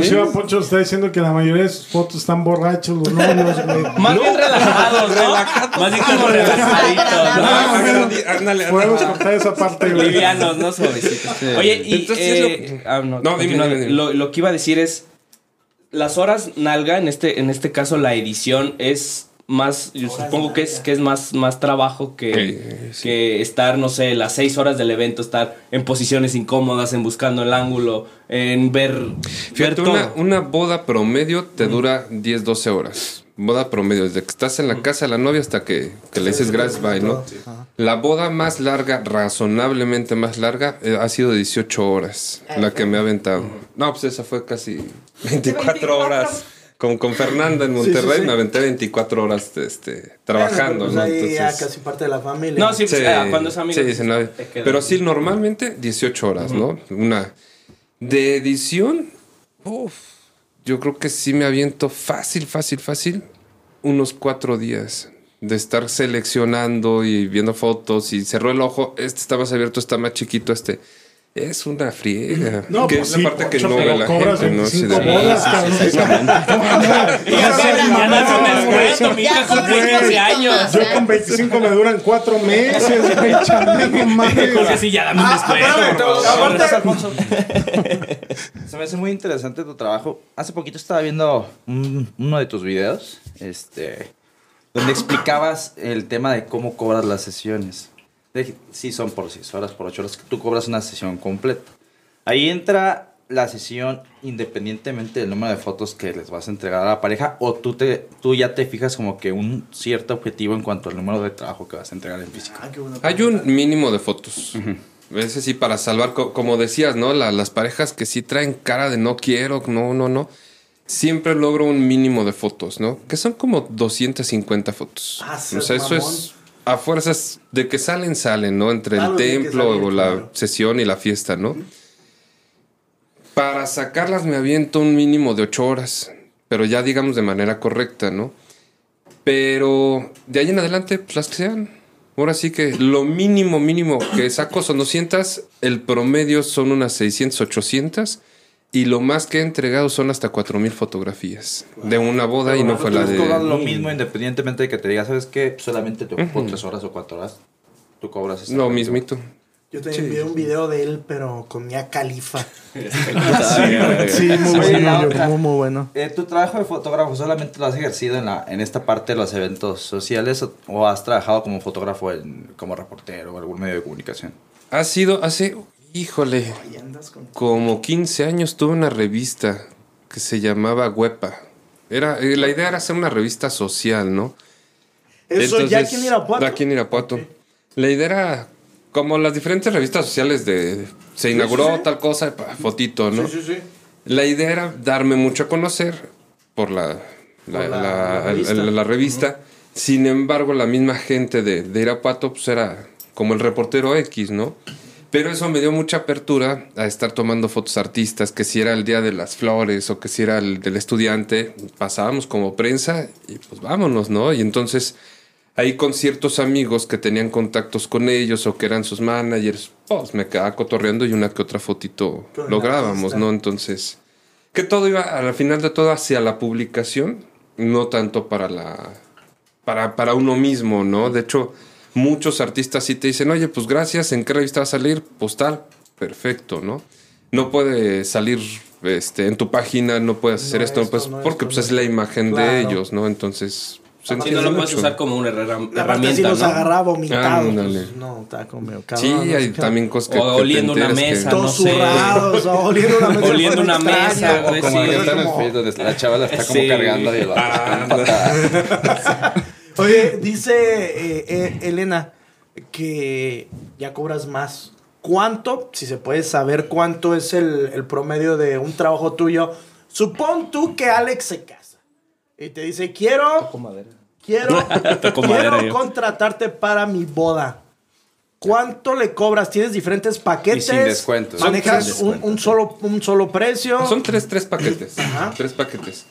sea que Poncho está diciendo que la mayoría de sus fotos están borrachos los novios, güey. Más bien relajados, ¿no? Más bien como relajaditos, Podemos cortar esa parte, güey. Livianos, no suavecitos. Oye, y Entonces, eh, ah, no, dime, lo que iba a decir es las horas nalga en este en este caso la edición es más, yo supongo que es, que es más, más trabajo que, Sí, que estar, no sé, las seis horas del evento, estar en posiciones incómodas, en buscando el ángulo, en ver, ver Fíjate, todo. una, una boda promedio te dura 10, 12 horas. Boda promedio, desde que estás en la casa de la novia hasta que, que le dices gracias, bye, ¿no? La boda más larga, razonablemente más larga, eh, ha sido de 18 horas, la que me ha aventado. No, pues esa fue casi 24 horas. Con, con Fernanda en Sí, sí, Monterrey sí. me aventé 24 horas este, trabajando, Bueno, ¿no? pues ya Entonces, casi parte de la familia. No, sí, pues, ah, cuando es amigo. No, queda. pero sí, normalmente 18 horas, ¿no? Una. De edición, uf, yo creo que sí me aviento fácil, fácil, fácil, unos cuatro días de estar seleccionando y viendo fotos y cerró el ojo, este está más abierto, está más chiquito, este. Es una friega. No, que pues es sí, la parte que no ve la cobras gente, ¿no? 25 Sí, de- bodas, cabrón. Ya seas cobras mamón, más, güey. descuento, mi Ya hija cobras cumple un 15 poquito años. más, Yo con 25 me duran 4 meses, güey, chale. Porque sí, ya dame un Ah, descuento. Se me hace muy interesante tu trabajo. Hace poquito estaba viendo un- uno de tus videos, este, donde explicabas el tema de cómo cobras las sesiones. De, sí, son por 6 horas, por 8 horas, que tú cobras una sesión completa. Ahí entra la sesión independientemente del número de fotos que les vas a entregar a la pareja o tú, te, tú ya te fijas como que un cierto objetivo en cuanto al número de trabajo que vas a entregar en físico. Ah, Hay un mínimo de fotos. Ese sí, para salvar, co- como decías, ¿no? La- las parejas que sí traen cara de no quiero, no, no, no. Siempre logro un mínimo de fotos, ¿no? Que son como 250 fotos. Ah, o sea, eso es a fuerzas de que salen, salen, ¿no? Entre Claro, el templo salir, o la claro. sesión y la fiesta, ¿no? Para sacarlas me aviento un mínimo de 8 horas, pero ya digamos de manera correcta, ¿no? Pero de ahí en adelante, pues las que sean. Ahora sí que lo mínimo, mínimo que saco son 200, el promedio son unas 600, 800 y lo más que he entregado son hasta 4000 fotografías de una boda y no fue la Tú cobras de... lo mismo independientemente de que te diga, ¿sabes qué? Solamente te ocupo tres horas o cuatro horas. Tú cobras Lo mismito. Yo también vi un video de él, pero con Mia Califa. Sí, Sí, muy bueno, muy, muy bueno. Eh, ¿Tu trabajo de fotógrafo solamente lo has ejercido en, la, en esta parte de los eventos sociales o, o has trabajado como fotógrafo en, como reportero o algún medio de comunicación? Ha sido hace, híjole, como 15 años tuve una revista que se llamaba Huepa. Era, eh, la idea era hacer una revista social, ¿no? Eso ya aquí en Irapuato. Aquí en Irapuato. La idea era como las diferentes revistas sociales de se inauguró sí, sí. tal cosa, fotito, ¿no? Sí, sí, sí. La idea era darme mucho a conocer por la, la, Por la- la- la revista. la- la revista. Sin embargo, la misma gente de, de Irapuato pues era como el reportero X, ¿no? Pero eso me dio mucha apertura a estar tomando fotos artistas, que si era el día de las flores o que si era el del estudiante, pasábamos como prensa y pues vámonos, ¿no? Y entonces ahí con ciertos amigos que tenían contactos con ellos o que eran sus managers, pues me quedaba cotorreando y una que otra fotito lográbamos. ¿no? Entonces, que todo iba al final de todo hacia la publicación, no tanto para la para, para uno mismo, ¿no? De hecho, muchos artistas sí te dicen, oye, pues gracias, ¿en qué revista va a salir? Postal, perfecto, ¿no? No puede salir este, en tu página, no puedes hacer No esto, esto, pues, no porque esto, pues, es la imagen de Claro. ellos, ¿no? Entonces, se Sí, no lo puedes mucho. usar como una herramienta, si los ¿no? agarraba vomitado. Ándale. pues, no, está como medio Sí, hay también cosas que... O que oliendo una que- mesa, Todos no sé. zurrados, o oliendo una mesa. Oliendo una mesa, Como sí. que Como- la chava la está como Sí. cargando y con patada. Oye, dice eh, eh, Elena que ya cobras más. ¿Cuánto, si se puede saber cuánto es el, el promedio de un trabajo tuyo? Supón tú que Alex se casa y te dice, quiero, quiero, quiero madera yo. contratarte para mi boda. ¿Cuánto le cobras? ¿Tienes diferentes paquetes? Y sin descuentos. ¿Manejas Sin un, descuentos. un solo, un solo precio? Son tres, tres paquetes. Ajá. Tres paquetes.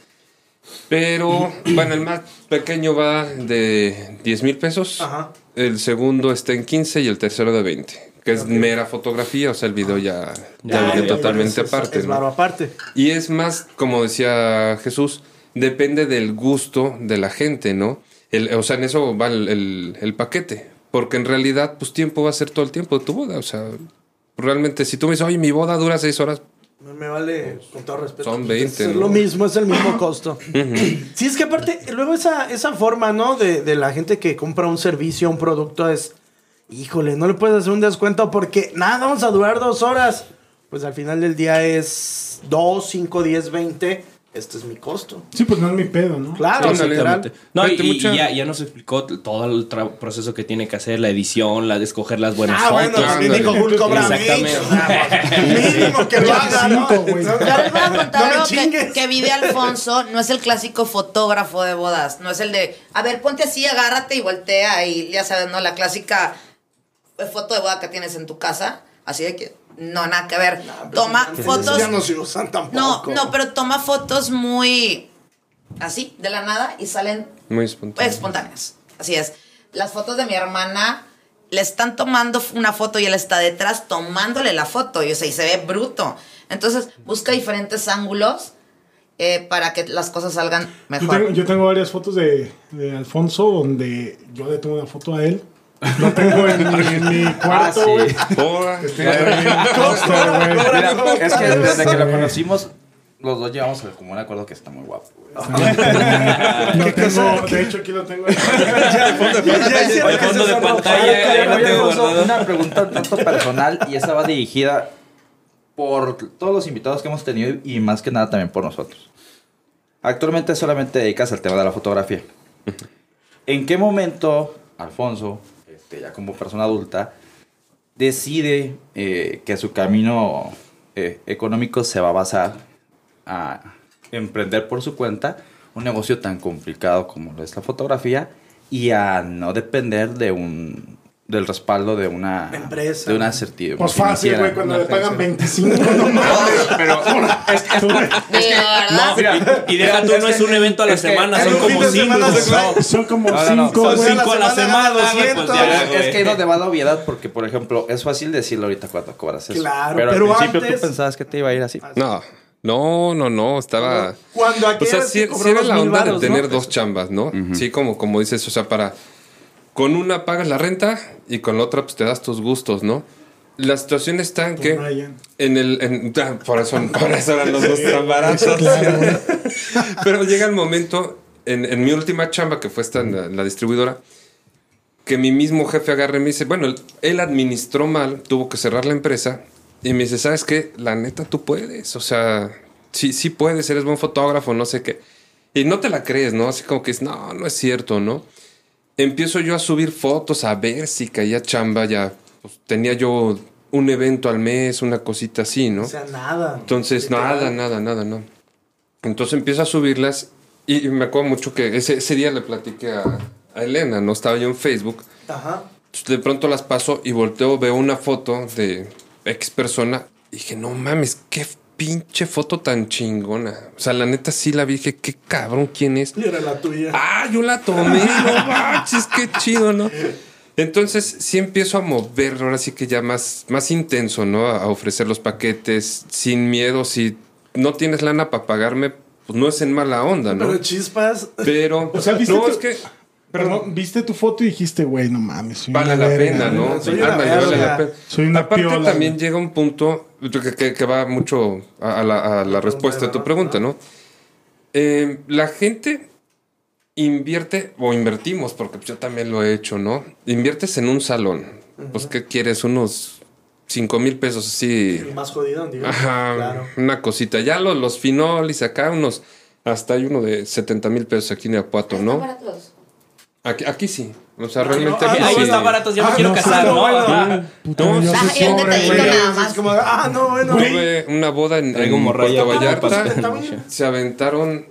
Pero, bueno, el más pequeño va de 10 mil pesos. Ajá. El segundo está en 15 y el tercero de 20. Que es mera fotografía, o sea, el video ya, ya ya, totalmente es- es- aparte. Es ¿no? varo aparte. Y es más, como decía Jesús, depende del gusto de la gente, ¿no? El- o sea, en eso va el, el- el paquete. Porque en realidad, pues tiempo va a ser todo el tiempo de tu boda. O sea, realmente si tú me dices, oye, mi boda dura seis horas, Me- Me vale, con todo respeto. Son pues, 20, Es ¿no? lo mismo, es el mismo costo. sí, es que aparte, luego esa, esa forma, ¿no? De, de la gente que compra un servicio, un producto, es. Híjole, no le puedes hacer un descuento porque nada, vamos a durar dos horas. Pues al final del día es 2, 5, 10, 20. Este es mi costo. Sí, pues no es mi pedo, ¿no? Claro, Sí. Exactamente. No, y, y mucha- ya, ya nos explicó todo el proceso que tiene que hacer, la edición, la de escoger las buenas Ah, bueno, fotos. también ándale. dijo Hulk cobra Exactamente. Mínimo que lo haga, ¿no? No, que, que vi de Alfonso. No es el clásico fotógrafo de bodas. No es el de, a ver, ponte así, agárrate y voltea. Y ya sabes, ¿no? La clásica eh, foto de boda que tienes en tu casa. Así de que, no, nada que ver. Toma Antes fotos. Ya no se usan tampoco. No, no, pero toma fotos muy así, de la nada, y salen Muy espontáneas. Así es. Las fotos de mi hermana le están tomando una foto y él está detrás tomándole la foto y, o sea, y se ve bruto. Entonces busca diferentes ángulos eh, para que las cosas salgan Yo mejor. tengo, yo tengo varias fotos de, de Alfonso donde yo le tomo una foto a él. Lo tengo en mi, en mi cuarto, Ah, sí. güey. Estoy en mi güey. Mira, es que desde que lo conocimos, los dos llevamos el común acuerdo que está muy guapo. güey. Lo tengo, de hecho, aquí lo tengo. Al fondo de pantalla, una pregunta un tanto personal y esa va dirigida por todos los invitados que hemos tenido y más que nada también por nosotros. Actualmente solamente te dedicas al tema de la fotografía. ¿En qué momento Alfonso, este, ya como persona adulta, decide eh, que su camino eh, económico se va a basar a emprender por su cuenta un negocio tan complicado como lo es la fotografía y a no depender de un del respaldo de una Empresa. de una certidumbre Pues fácil, güey, cuando le pagan agencia. 25, no mames. pero es que, Digo, ¿verdad? no, mira, Y deja tú, no es un evento a la es que- semana, es son como cinco. Son como 5, son cinco a la semana, semana, gana güey, 200. ya, es que ahí donde va la obviedad porque por ejemplo es fácil decirlo ahorita cuando cobras eso Claro, pero, pero al principio antes- tú pensabas que te iba a ir así no, no, no, no, estaba... Cuando O aquella sea, sí, que era la onda varos, de tener dos chambas, ¿no? Sí, como, como dices, o sea, para... Con una pagas la renta y con la otra pues te das tus gustos, ¿no? La situación está en que... Ryan. En el... en- ah, por, eso, por eso eran los dos tan baratos. Pero llega el momento, en, en mi última chamba, que fue esta en la, la distribuidora, que mi mismo jefe agarre y me dice, bueno, él, él administró mal, tuvo que cerrar la empresa, y me dice, ¿sabes qué? La neta, tú puedes, o sea, sí, sí puedes, eres buen fotógrafo, no sé qué. Y no te la crees, ¿no? Así como que es, no, no es cierto, ¿no? Empiezo yo a subir fotos, a ver si caía chamba, ya pues, tenía yo un evento al mes, una cosita así, ¿no? O sea, nada. Entonces, nada, nada, nada, no. Entonces empiezo a subirlas y, y me acuerdo mucho que ese, ese día le platiqué a, a Elena, ¿no? Estaba yo en Facebook. Ajá. Entonces, de pronto las paso y volteo, veo una foto de ex persona y dije, no mames, qué pinche foto tan chingona. O sea, la neta sí la vi, dije, qué cabrón, ¿quién es? Y era la tuya. Ah, yo la tomé, no manches, qué chido, ¿no? Entonces sí empiezo a mover, ahora sí que ya más, más intenso, ¿no? A ofrecer los paquetes sin miedo. Si no tienes lana para pagarme, pues no es en mala onda, ¿no? Pero chispas. Pero, O sea, ¿viste no, tu- es que Pero no, viste tu foto y dijiste, güey, no mames. soy vale una la verga, pena, ¿no? Soy una Ándale, vale verga. la pena. Soy una Aparte piola, también llega un punto que, que- que va mucho a, a la, a la respuesta de tu pregunta, ¿no? Eh, la gente invierte, o invertimos, porque yo también lo he hecho, ¿no? Inviertes en un salón. Pues, ¿qué quieres? Unos 5 mil pesos así. Más jodido, digo. Ajá, Claro. una cosita. Ya los, los finolis acá, unos. Hasta hay uno de 70 mil pesos aquí en Apuato, ¿no? baratos. Aquí, aquí sí. O sea, realmente ah, aquí Ahí sí. está baratos, ya me Ah, quiero no, casar, no, ¿no? bueno. Ajá. Puta, No, yo sí, un detallito güey. nada Es más. como, ah, no, bueno. Tuve una boda en, en Puerto Vallarta. Bien. Se aventaron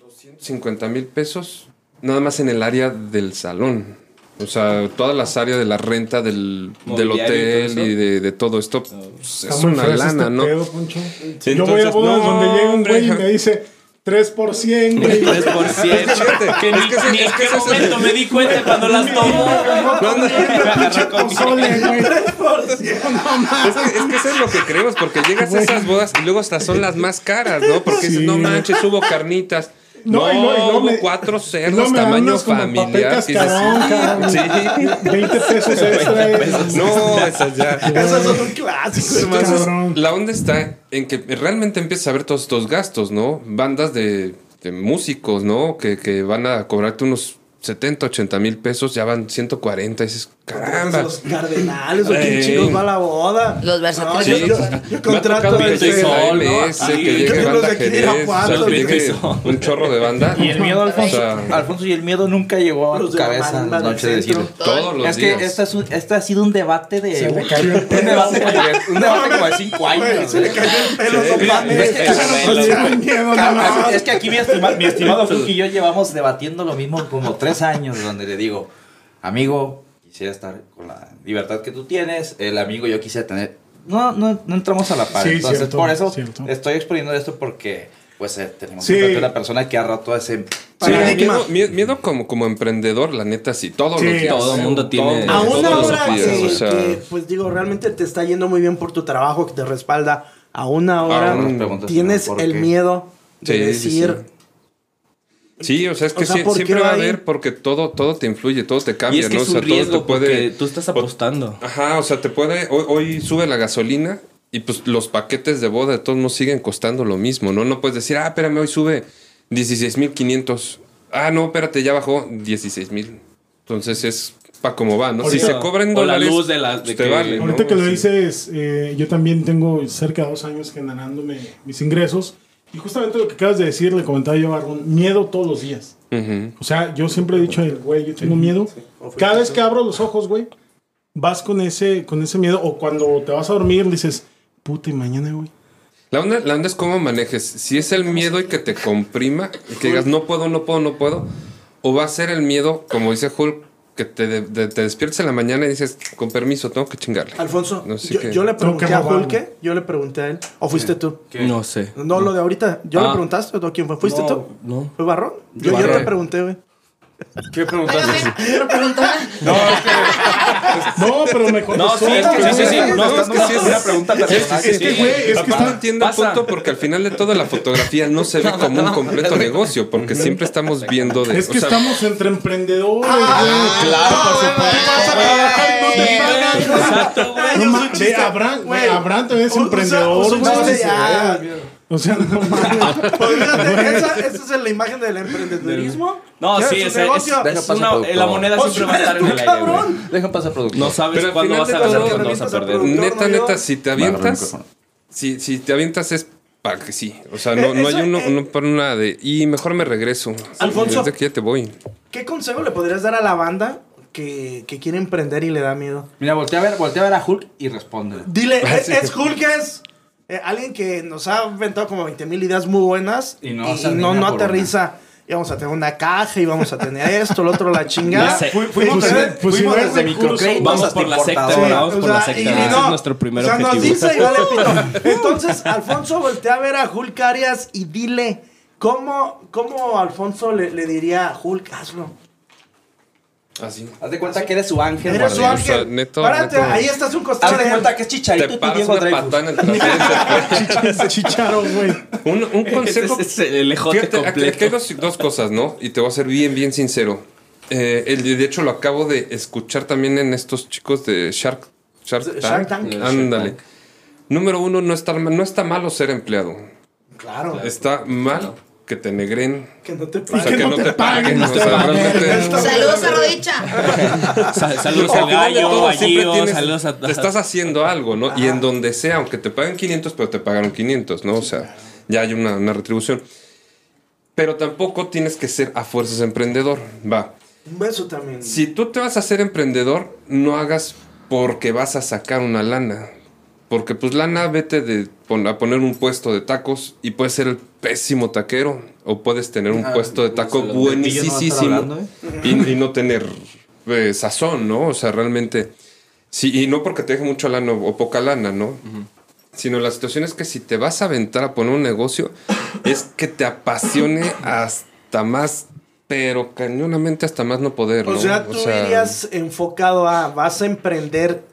250 mil pesos nada más en el área del salón. O sea, todas las áreas de la renta del, del y hotel eso. y de, de todo esto. pues, Está es una lana, este ¿no? pedo. Sí, Yo voy a entonces, bodas no, donde llega un güey y me dice 3 por 100, güey. 3%. que ni, es que ni es en qué momento me di cuenta cuando las tomo. Güey. Es que, es que eso es lo que creemos, porque llegas a esas bodas y luego hasta son las más caras, ¿no? Porque dices, no manches, hubo carnitas. No, y y hubo me- cuatro cerdos, tamaño familiar, cascarón. Sí. 20 pesos extra. No, esas ya. Esos son un clásico, hermano. La onda está en que realmente empiezas a ver todos estos gastos, ¿no? Bandas de, de músicos, ¿no? Que, que van a cobrarte unos 70, 80 mil pesos, ya van 140. Y dices, caramba. Los cardenales, o quién chicos va a la boda. Los versátiles. Sí, yo, yo, contrato tocado que este- Sol, ¿no? Que de banda aquí de Jerez, Irapuato, que los llegue Sol. un chorro de banda. Y el miedo, Alfonso, O sea, Alfonso, y el miedo nunca llegó a tu cabeza en la noche de todos los Es días. que este, es un- este ha sido un debate de. Se le cayó el un debate, como de- un debate como de 5 Güey, años. se le güey. cayó el pelo, Sí, no mira, mames. es que- No no, no. Es aquí mi, estima- mi estimado Fuki y yo llevamos debatiendo lo mismo como tres años, donde le digo, amigo, quisiera estar con la libertad que tú tienes, el amigo yo quisiera tener... No, no, no entramos a la par. Sí, Entonces, cierto, por eso cierto. estoy exponiendo esto porque, pues, eh, tenemos Sí. una persona que ha roto ese... Sí, miedo, miedo- miedo como, como emprendedor, la neta, sí. Todos Sí, los días. todo mundo tiene- los ahora días, que, o sea, que, pues digo, realmente te está yendo muy bien por tu trabajo, que te respalda. Aún nos preguntas, tienes ¿por el miedo de Sí, sí, decir... sí. O sea, es que O sea, sí- ¿por qué siempre va a haber porque todo, todo te influye, todo te Y cambia, es que ¿no? es o sea, riesgo todo te puede. tú estás apostando. Ajá, o sea, te puede. Hoy, hoy sube la gasolina y pues los paquetes de boda de todos nos siguen costando lo mismo, ¿no? No puedes decir, ah, espérame, hoy sube 16.500. Ah, no, espérate, ya bajó 16.000. Entonces es para cómo va, ¿no? Si se cobra en o la dólares, luz de la- pues de te que- vale. ¿no? Ahorita que lo dices, eh, yo también tengo cerca de dos años generándome mis ingresos. Y justamente lo que acabas de decir, le comentaba yo a Barbón, miedo todos los días. O sea, yo siempre he dicho, a él, güey, yo tengo miedo. Cada vez que abro los ojos, güey, vas con ese, con ese miedo. O cuando te vas a dormir, dices, puta, y mañana, güey. La onda, la onda es cómo manejes. Si es el miedo y que te comprima, y que digas no puedo, no puedo, no puedo. O va a ser el miedo, como dice Hulk, que te, de- de- te despiertes en la mañana y dices, con permiso, tengo que chingarle. Alfonso, No sé yo, qué. yo le que pregunté a. Hulke, yo le pregunté a él, o fuiste tú. No sé. No, lo de ahorita, ¿yo le Ah. preguntaste o quién fue? ¿Fuiste No, tú? no. ¿Fue Barrón? Yo, yo Barrón. te pregunté, güey. ¿Qué preguntaste? Óigame, otra pregunta. No, pero me contestó. No, sí, es que- sí, sí, sí. No, es que sí es una pregunta personal. Es que, güey, es que está... entiendo el punto porque al final de todo la fotografía no se ve como un completo negocio, porque siempre estamos viendo de. Es que o sea, estamos entre emprendedores, Ah, güey. claro, por supuesto. No Exacto, güey. No es Abraham, güey. Abraham también es emprendedor, güey. O sea, no mames. Esa, esa es la imagen del emprendedurismo. No, sí, es, es, es una, la moneda Pues, siempre va a estar en el aire, güey. Deja pasar productor. No sabes Pero al cuándo final vas a ganar, todo- cuándo vas a Revientas perder. productor. neta, ¿no? neta, si te avientas, si, si te avientas es para que sí. O sea, no, Eh, no eso, hay uno, eh. uno por una de. Y mejor me regreso. Alfonso. Desde que ya te voy. ¿Qué consejo le podrías dar a la banda que, que quiere emprender y le da miedo? Mira, voltea a ver, voltea a ver a Hulk y responde. Dile, Ah, es, es Hulk, es eh, alguien que nos ha inventado como 20 mil ideas muy buenas Y y no no, se no, aterriza. Y vamos a tener una caja y vamos a tener esto, lo otro, la chingada. Fui- Fuimos desde- fuimos no desde microcréditos Vamos hasta por la secta, vamos por la secta. y Ese es nuestro primer o sea, nos objetivo. dice y vale. Entonces, Alfonso voltea a ver a Hulk Arias y dile, ¿cómo, cómo Alfonso le, le diría a Hulk, hazlo? Así. Haz de cuenta que eres su ángel. Eres su guardián. o sea, ángel. neto, Párate, neto. ahí estás un costado Haz de cuenta que es Te Chicharito y tú paras una patada en el trasero. te- Chicharo, güey. un, un Ese consejo. es el ejote Fíjate, aquí, aquí hay completo. dos, dos cosas, ¿no? Y te voy a ser bien, bien sincero. Eh, el, de hecho, lo acabo de escuchar también en estos chicos de Shark, Shark Tank. Shark Tank. Ándale. Número uno, no está, no está malo ser empleado. Claro, Está mal que te negren. que no te O sea, paguen. que no te paguen. Saludos a Rodicha. Sa- Saludos Al gallo, todo, a siempre Gio, tienes- saludos a te estás haciendo algo, ¿no? Y en donde sea, aunque te paguen 500, pero te pagaron 500, ¿no? O sea, ya hay una, una retribución. Pero tampoco tienes que ser a fuerzas emprendedor. Va. Un beso también. Si tú te vas a ser emprendedor, no hagas porque vas a sacar una lana. Porque pues lana, vete de pon- a poner un puesto de tacos y puedes ser el pésimo taquero. O puedes tener un puesto de taco no buenísimo ¿eh? y, y no tener eh, sazón, ¿no? O sea, realmente... Sí, y no porque te deje mucha lana o, poca lana, ¿no? Sino la situación es que si te vas a aventar a poner un negocio, es que te apasione hasta más, pero cañonamente hasta más no poder, ¿no? O sea, tú irías enfocado a, vas a emprender,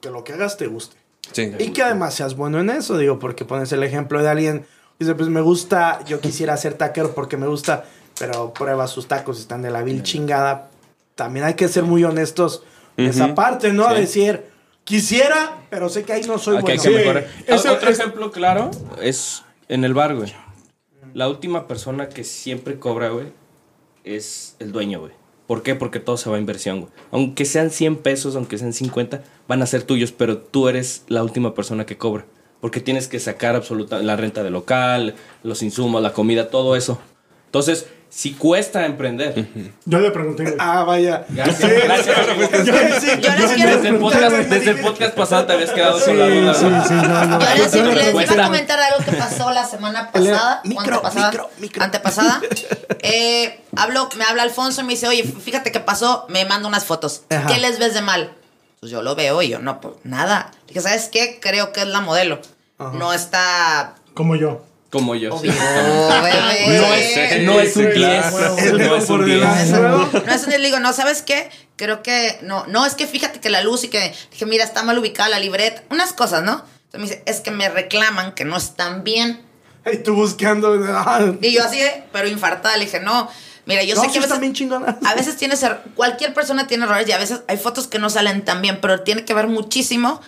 que lo que hagas te guste. Sí. Y que además seas bueno en eso, digo, porque pones el ejemplo de alguien, Dice, pues me gusta, yo quisiera ser taquero porque me gusta, pero prueba sus tacos, están de la vil chingada. También hay que ser muy honestos en esa parte, ¿no? Sí. Decir, quisiera, pero sé que ahí no soy bueno. Sí. Ese- Otro es- ejemplo claro es en el bar, güey. La última persona que siempre cobra, güey, es el dueño, güey. ¿Por qué? Porque todo se va a inversión, güey. Aunque sean 100 pesos, aunque sean 50, van a ser tuyos, pero tú eres la última persona que cobra. Porque tienes que sacar absoluta la renta del local, los insumos, la comida, todo eso. Entonces, si cuesta emprender. Yo le pregunté. Ah, vaya. Gracias, gracias. Sí, sí, Yo quiero- Desde el podcast, desde el podcast pasado te habías quedado con la duda. Sí, ¿no? sí, no, no. Yo les, les iba a comentar algo que pasó la semana pasada. o micro, antepasada. micro, micro. Antepasada. Eh, hablo, me habla Alfonso y me dice, oye, fíjate qué pasó, me manda unas fotos. Ajá. ¿Qué les ves de mal? Pues yo lo veo y yo, no, pues nada. Dije, ¿sabes qué? Creo que es la modelo. No está... Como yo. Como yo. Obvio, bebé. No es, no es un 10. El No es un 10. delante. No es un día, le digo, no, ¿sabes qué? Creo que, no, no, es que fíjate que la luz y que, dije, mira, está mal ubicada la libreta, unas cosas, ¿no? Entonces me dice, es que me reclaman que no están bien. Y tú buscando. Y yo así, pero infartada, le dije, no, mira, yo no, sé que a veces, bien chingonas. a veces tienes, er- cualquier persona tiene errores y a veces hay fotos que no salen tan bien, pero tiene que ver muchísimo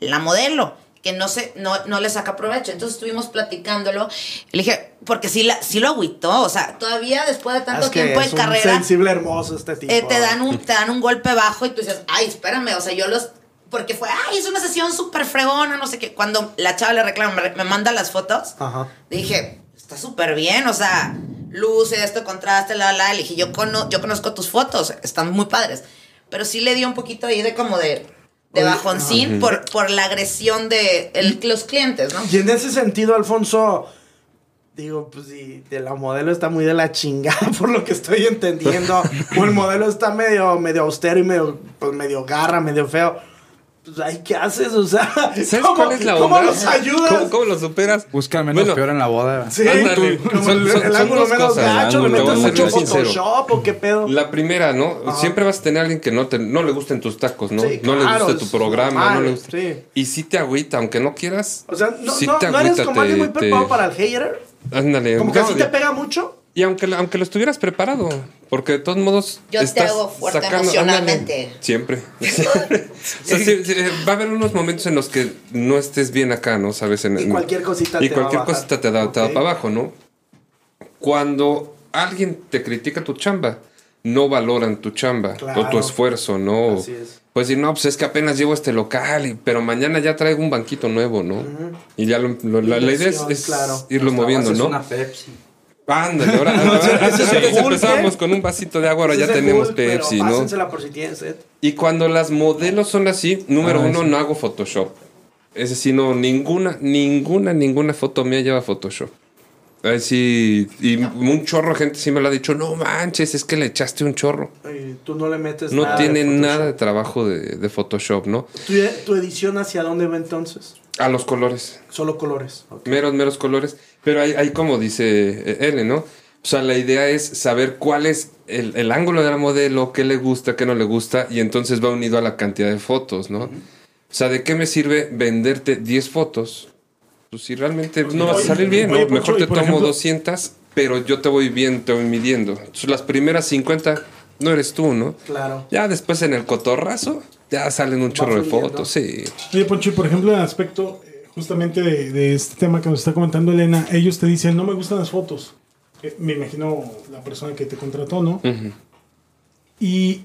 la modelo, que no se, no, no le saca provecho. Entonces estuvimos platicándolo le dije, porque sí, la, sí lo agüitó, o sea, todavía después de tanto Es que tiempo de carrera, sensible hermoso este tipo. eh, te, dan un, te dan un golpe bajo y tú dices, ay, espérame, o sea, yo los... Porque fue, ay, es una sesión súper fregona, no sé qué. Cuando la chava le reclama, me, me manda las fotos, Ajá. dije, está súper bien, o sea, luces, esto, contraste, la, la. Le dije, yo, cono- yo conozco tus fotos, están muy padres. Pero sí le dio un poquito ahí de como de, de bajoncín por, por la agresión de el- los clientes, ¿no? Y en ese sentido, Alfonso, digo, pues sí, de la modelo está muy de la chingada por lo que estoy entendiendo. o el modelo está medio, medio austero y medio, pues medio garra, medio feo. Pues ahí, ¿qué haces? O sea, ¿Sabes ¿cómo, cuál es la ¿cómo onda? los ayudas? ¿Cómo, cómo lo superas? Busca al menos Bueno, peor en la boda. Sí, Ándale. como Son- el, son- el ángulo menos cosas. gacho, le El metes mucho. Photoshop o qué pedo. La primera, ¿no? Ajá. Siempre vas a tener a alguien que no, te, no le gusten tus tacos, ¿no? Sí, no le guste tu programa, normal, no le gusta. sí. Y si te agüita, aunque no quieras. O sea, no, sí no, te no eres agüita, como alguien muy preparado te- para el hater. Ándale. Como que de- te pega mucho. Y aunque, aunque lo estuvieras preparado, porque de todos modos. Yo te estás hago fuerte sacando- emocionalmente. ándale, Siempre. O sea, sí, sí, va a haber unos momentos en los que no estés bien acá, ¿no? Sabes, en, Y cualquier cosita y te va a cualquier bajar. cosita te da, te da para abajo, ¿no? Cuando alguien te critica tu chamba, no valoran tu chamba o tu esfuerzo, ¿no? Así es. Pues decir, no, pues es que apenas llevo este local, y- pero mañana ya traigo un banquito nuevo, ¿no? Y ya lo- lo- la, la idea es, Inversión, es claro. irlo Nuestra moviendo, base es ¿no? una Pepsi. Ándale, ahora, antes, empezábamos con un vasito de agua, ahora ya tenemos Pepsi, ¿no? por si tienen sed. Y cuando las modelos son así, número Ah, uno, no hago Photoshop. Es decir, no, ninguna, ninguna, ninguna foto mía lleva Photoshop. Ay, sí, y un chorro de gente sí me lo ha dicho, no manches, es que le echaste un chorro. Y tú no le metes No nada tiene nada de trabajo de, de Photoshop, ¿no? ¿Tu, tu edición hacia dónde va entonces? A los colores, Solo colores. Meros, meros colores. Pero hay, hay como dice eh, L, ¿no? O sea, la idea es saber cuál es el, el ángulo de la modelo, qué le gusta, qué no le gusta, y entonces va unido a la cantidad de fotos, ¿no? O sea, ¿de qué me sirve venderte 10 fotos? Pues si realmente no va a salir bien, ¿no? oye, Poncho, Mejor te tomo ejemplo- 200, pero yo te voy bien, te voy midiendo. Entonces, las primeras 50 no eres tú, ¿no? Claro. Ya después en el cotorrazo, ya salen un chorro de fotos, sí. Oye, Poncho, y por ejemplo, en el aspecto eh, justamente de, de este tema que nos está comentando Elena, ellos te dicen, no me gustan las fotos. Eh, me imagino la persona que te contrató, ¿no? Y,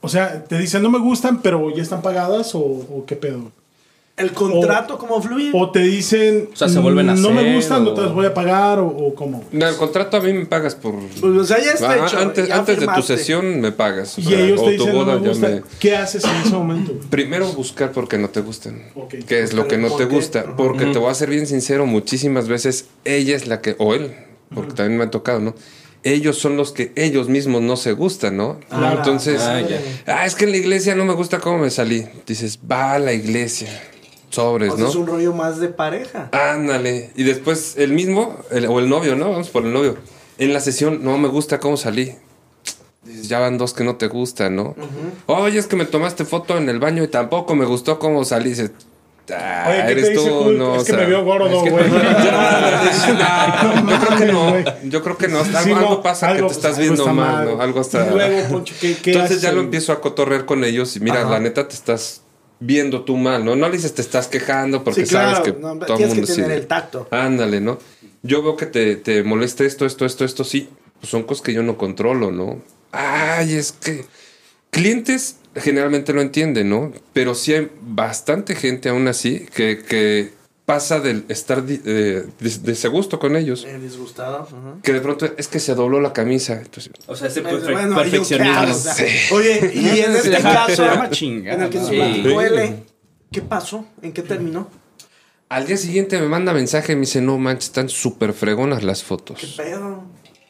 o sea, te dicen, no me gustan, pero ya están pagadas o, o qué pedo. ¿El contrato cómo fluye? O te dicen, O sea, se vuelven a no me gustan, no o- te las voy a pagar o, o cómo. No, el contrato a mí me pagas por... Pues, o sea, ya está Ah, hecho. antes ya antes de tu sesión me pagas. Y O sea, ellos o te tu dicen, no boda me ya gustan. me- ¿Qué haces en ese momento? Primero buscar porque no te gustan. Ok. ¿Qué es lo que no ¿Por te qué? gusta? Ajá. Porque te voy a ser bien sincero, muchísimas veces ella es la que, o él, porque también me ha tocado, ¿no? Ellos son los que ellos mismos no se gustan, ¿no? Claro. Entonces, Ah, ah, es que en la iglesia no me gusta cómo me salí. Dices, va a la iglesia. Sobres, O sea, ¿no? es un rollo más de pareja. Ándale. Y después el mismo, el- o el novio, ¿no? Vamos por el novio. En la sesión, no me gusta cómo salí. Dices, ya van dos que no te gustan, ¿no? Oye, es que me tomaste foto en el baño y tampoco me gustó cómo salí. Dices, Ah, Oye, ¿qué eres te dice tú, no, es o que sea, me vio gordo, güey. No, yo creo que no. güey. Yo creo que no. Algo, Sí, no, algo pasa algo- que te estás viendo está mal, ¿no? Algo está. Y luego, Poncho, ¿qué, qué Entonces haces? ya lo empiezo a cotorrear con ellos y mira, Ajá. la neta te estás viendo tú mal, ¿no? No le dices te estás quejando porque Sí, claro, sabes que no, todo tienes que mundo tener sí. el tacto. Ándale, ¿no? Yo veo que te, te molesta esto, esto, esto, esto, sí. Pues son cosas que yo no controlo, ¿no? Ay, es que clientes generalmente lo entienden, ¿no? Pero sí hay bastante gente aún así que, que pasa del estar eh, des- desagusto con ellos. Eh, disgustado. Que de pronto es que se dobló la camisa. Entonces, O sea, ese Bueno, perfe- bueno, perfeccionismo. qué hago. Oye, y en este caso, en el que nos Sí. ¿qué pasó? ¿En qué terminó? al día siguiente me manda mensaje y me dice, no manches, están súper fregonas las ¿Qué fotos. pedo?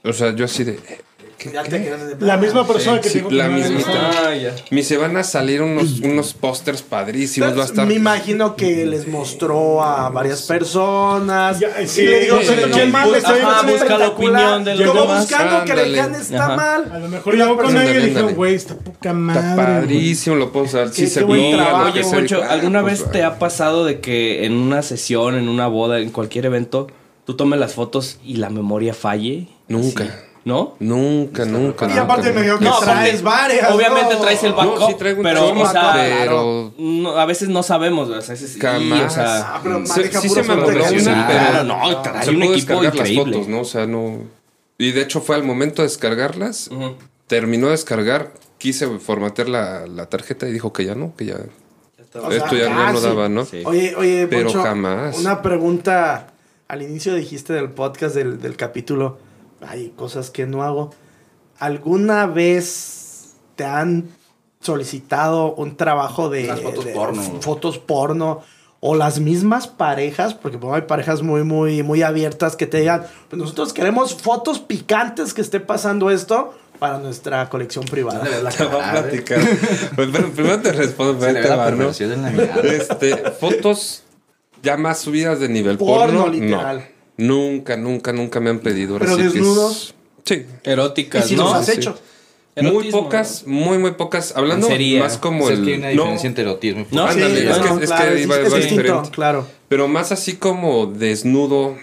O sea, yo así de... ¿qué- Ya qué? te de La misma persona que Sí, que la no había mismita. visto. Ah, ya. Me dice, van a salir unos, unos pósters padrísimos, va a estar... Me imagino que les mostró a varias personas. Ya, sí, y le digo, sí, pero sí, sí, mal, sí, estoy sí, sí, busca la opinión de los Como demás. buscando que Ándale. Lejan está Ajá. mal. A lo mejor llegó con ella y dijo, ándale. güey, está poca madre. Está güey". padrísimo, lo puedo usar. Sí, se que Oye, se Poncho, ¿alguna pues, vez te ha pasado de que en una sesión, en una boda, en cualquier evento, tú tomes las fotos y la memoria falle? Nunca. ¿No? Nunca, nunca. Y aparte nunca. me dio que No, traes varias. Obviamente ¿no? traes el No, backup, sí traigo un pero, chorro, o sea, pero- no, a veces no sabemos, o sea, es- y, Jamás. o sea, Ah, pero Sí, sí se me protección. una, Claro, pero no, se trae un equipo descargar las increíble. fotos, ¿no? O sea, no... Y de hecho fue al momento de descargarlas, terminó de descargar, quise formatear la, la tarjeta y dijo que ya no, que ya... O sea, esto ya, ya no daba, ¿no? Sí. Oye, oye, Pero Poncho, jamás. Una pregunta. Al inicio dijiste del podcast, del, del capítulo, hay cosas que no hago. ¿Alguna vez te han solicitado un trabajo de, Las fotos de porno. fotos porno? O las mismas parejas, porque pues, hay parejas muy, muy, muy abiertas que te digan, pues nosotros queremos fotos picantes que esté pasando esto para nuestra colección privada. Ves la Te voy a platicar. Pues, pero primero te respondo, Se te va, ¿no? Este, fotos ya más subidas de nivel Porno, porno. literal. No. Nunca, nunca, nunca me han pedido. ¿Pero sí que es- desnudos? Sí. Eróticas, ¿Y si ¿no? los has Sí. hecho? Muy Erotismo, pocas, muy, muy pocas. Hablando Lencería. más como Pues es el. que hay una no, diferencia entre erotismo y No, Ándale, Sí, es no, que- es claro, que es- iba- es distinto, diferente. claro. Pero más así como desnudo,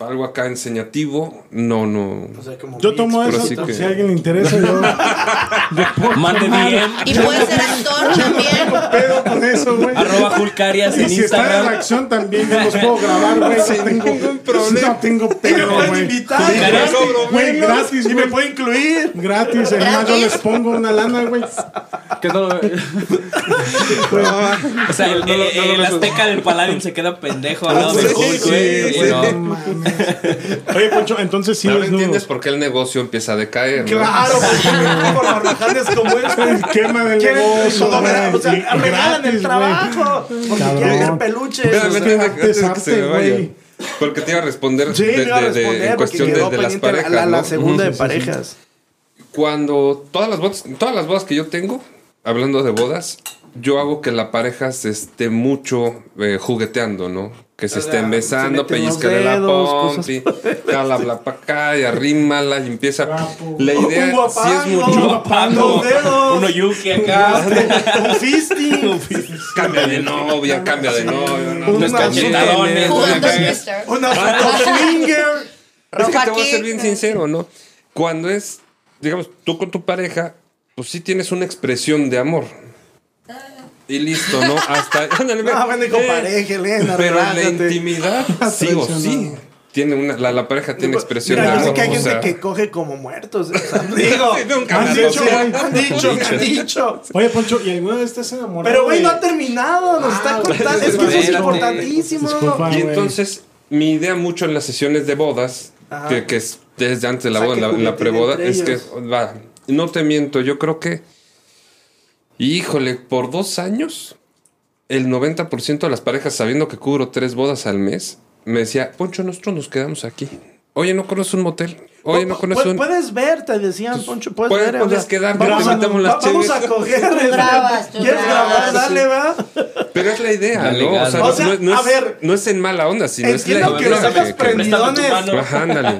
algo acá enseñativo, no, no. O sea, como Yo tomo eso, sí explícito. que- si a alguien le interesa, yo... Mande bien. Y puede ser actor también. pedo con eso, güey. Arroba Julcarias Y en si está en Instagram. reacción también, yo los puedo grabar, güey. No tengo ningún problema. No tengo pedo, güey. invitar. Güey, gratis, Y me puede incluir. Gratis, además yo les pongo una lana, güey. Que no- O sea, el, el- el azteca del Palladium se queda pendejo al lado de sí, Hulk, sí, güey. No. No. Oye, Poncho, entonces sí Ahora es entiendes por qué el negocio empieza a decaer. ¿no? Claro, porque por barbajanes como este. El quema del negocio. O sea, regalan el trabajo. Porque quieren ver peluches. Espérame, o sea, antes de- antes de que se me arte, vaya. güey. Porque te iba a responder Sí, de, iba a de- de- responder en porque cuestión de, de las la- parejas. la, la ¿no? segunda de Sí, sí, sí. parejas. Cuando todas las bodas, todas las bodas que yo tengo, hablando de bodas, yo hago que la pareja se esté mucho eh, jugueteando, ¿no? Que se O sea, estén besando, se la pompi, jala bla pa' acá y arrímala y empieza. La idea Un sí es mucho. dedos. Uno Yuki acá. Un fisting. Cambia de novia, cambia de novio. ¿no? Unos cachetadones, una- foto swinger. Es que te voy a ser bien sincero, ¿no? Cuando es, digamos, tú con tu pareja, pues sí tienes una expresión de amor. Y listo, ¿no? Hasta. ándale, ve. Bueno, y con Eh, pareja, Elena, Pero en la relájate. intimidad, sí o sí. Tiene una, la, la pareja tiene expresión Mira, de yo sé amor. que hay o gente sea, que coge como muertos. o sea, digo, Sí, nunca han dicho, han dicho, han dicho. Oye, Poncho, ¿y alguna vez has enamorado? Pero, güey, de- no ha terminado. Nos está Ah, contando. Es que eso es importantísimo. Disculpa. Y entonces, mi idea mucho en las sesiones de bodas, que, que es desde antes de la O sea, boda, la, la preboda, es que, va, no te miento, yo creo que, híjole, por dos años, el 90% de las parejas, sabiendo que cubro tres bodas al mes, me decía, Poncho, nosotros nos quedamos aquí. Oye, ¿no conoces un motel? Oye, ¿no conoces un...? Puedes ver, te decían, Poncho, puedes, puedes- ver. o puedes sea, quedarte, vamos te a- invitamos las va- Vamos a coger. Tú grabas, tú ¿Quieres grabar? grabas, Dale, sí. va. Pero es la idea, ¿no? O sea, O no- sea, no, no a es, ver, no es en mala onda, sino es la que los dejas que- prendidones.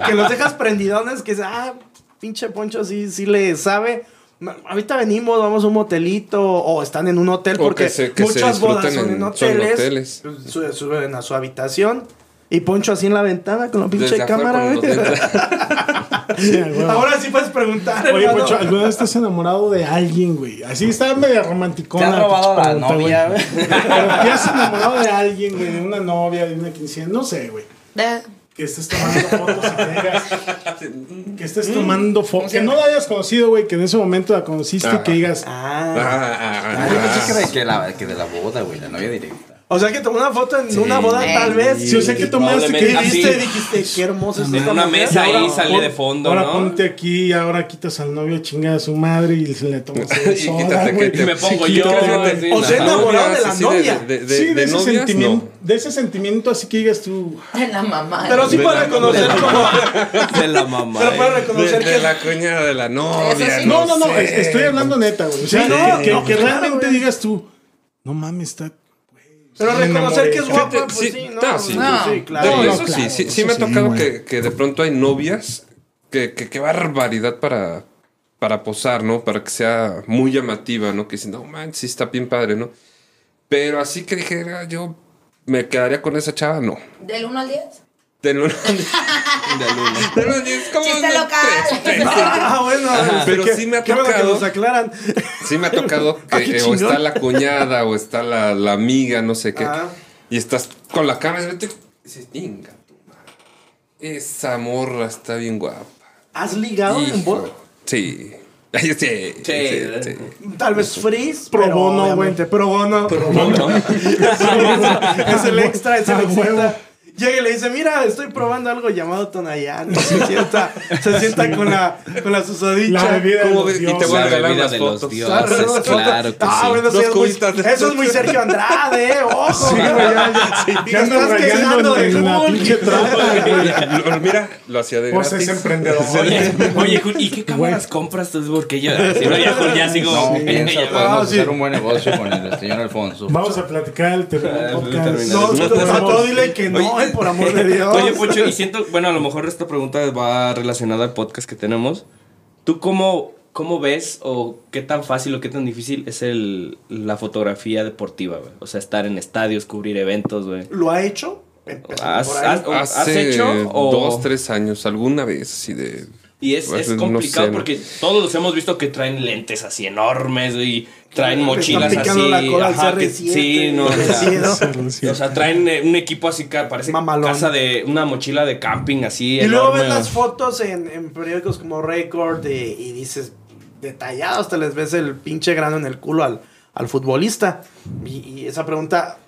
Que los dejas prendidones, que es, ah, pinche Poncho sí, sí le sabe. "Ma- ahorita venimos, vamos a un motelito o están en un hotel porque que se- que se muchas bodas son en, en- son hoteles. hoteles. Su- Suben a su habitación y Poncho así en la ventana con la pinche Desde cámara. Sí. Ahora sí puedes preguntar. Oye, hermano. Poncho, ¿alguna vez estás enamorado de alguien, güey? Así está medio romanticona. ¿Te has robado la pregunta, novia, güey. Pero ¿te has enamorado de alguien, güey? De una novia, de una quinceañera, no sé, güey. De- Que estés tomando fotos y que digas. Que estés tomando fotos. Que no la hayas conocido, güey. Que en ese momento la conociste y que digas. Ah. Ah, ah, Ah, ah. de, que, la, que de la boda, güey, la novia directa. O sea que tomó una foto en una boda tal vez. Sí, o sea, que tomaste? ¿Qué Probablemente viste? Dijiste, qué hermoso es En una mujer. mesa ahí ahora sale pon- de fondo, Ahora ¿no? ponte aquí y ahora quitas al novio chinga a su madre y se le tomas Y quítate que te- Y me pongo Sí, yo. quítate. sí, O sea, enamorado de la novia. De, de, sí, de, de ese novias, sentimiento, no. de ese sentimiento así que digas tú. de la mamá. Pero sí la- reconocer como. De la mamá. Pero puede eh. reconocer De, que de la cuñada de la novia. No, no, no, estoy hablando neta, güey. O sea, que, que- que realmente digas tú, no mames, está. Pero reconocer que es guapa, pues Sí, sí, no. no, sí. no, sí, No, claro. no, eso claro, sí, sí, sí eso me ha sí, tocado que, que de pronto hay novias que, que qué barbaridad para, para posar, ¿no? Para que sea muy llamativa, ¿no? Que dicen, no, man, sí está bien padre, ¿no? Pero así que dijera, yo me quedaría con esa chava, no. ¿Del 1 al 10? De luna. De luna, es como Chiste de local. tres, tres. Ah, bueno. Pero qué- sí me ha qué bueno que tocado. nos aclaran. Sí me ha tocado que Ah, eh, o está la cuñada o está la, la amiga, no sé qué. Ah. Y estás con la cámara y dices, "Inga tu madre. Esa morra está bien guapa. ¿Has ligado en Hijo". Sí. Ay, sí, sí, Sí. sí. Tal vez freeze, Pro pero bono, güey. pro bono. ¿no? es el extra, es el Ah, extra. Llega y le dice, mira, estoy probando algo llamado Tonayán. Se sienta, se sienta con la, con la susodicha. La bebida de ¿Cómo los ves? Y te dioses. voy a La regalar las de los fotos. dioses. Claro, que ah, sí. bueno, ya es muy, eso es muy Sergio Andrade, ¿eh? Ojo. Sí, güey, ya, ya, Y ya estás quejando de Mira, lo hacía de Pues gratis. es emprendedor. Oye, oye, Jul, ¿y qué cámaras compras tú? Porque yo, si no, ya, Jul, ya sigo. No, ya- piensa, podemos Ah, sí. hacer un buen negocio con el señor Alfonso. Vamos a platicar el terreno podcast. No, No todo dile que no, por amor de Dios. Oye, Pucho, y siento, bueno, a lo mejor esta pregunta va relacionada al podcast que tenemos. ¿Tú cómo, cómo ves o qué tan fácil o qué tan difícil es el, la fotografía deportiva, güey? O sea, estar en estadios, cubrir eventos, güey. ¿Lo ha hecho? ¿Has, has- has Hace hecho o...? dos, tres años, alguna vez, así de... Y es, es no complicado sé, ¿no? porque todos los hemos visto que traen lentes así enormes y traen mochilas así. la cola al ajá, que- CR7, sí, no, o sea, o sea, traen eh, un equipo así que parece Mamalón. casa de una mochila de camping así. Y luego ves las fotos en, en periódicos como Record y, y dices, detallados, te les ves el pinche grano en el culo al, al futbolista. Y, y esa pregunta,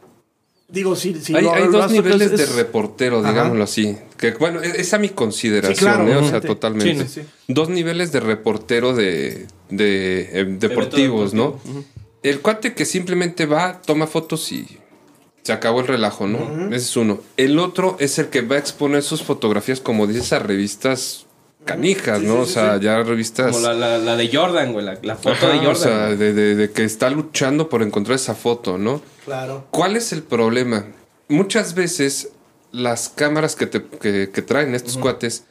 digo, sí, sí. hay lo- hay lo dos niveles es- de reportero, Ajá. digámoslo así. Que bueno, es, es a mi consideración, Sí, claro, ¿eh? o sea, totalmente. Sí, sí, sí. Dos niveles de reportero de, de, eh, deportivos, ¿no? El cuate que simplemente va, toma fotos y se acabó el relajo, ¿no? Ese es uno. El otro es el que va a exponer sus fotografías, como dices, a revistas canijas, Sí, ¿no? sí, o sea, sí. ya revistas. Como la, la, la de Jordan, güey, la, la foto Ajá, de Jordan. o sea, de- de que está luchando por encontrar esa foto, ¿no? Claro. ¿Cuál es el problema? Muchas veces las cámaras que, te- que- que traen estos cuates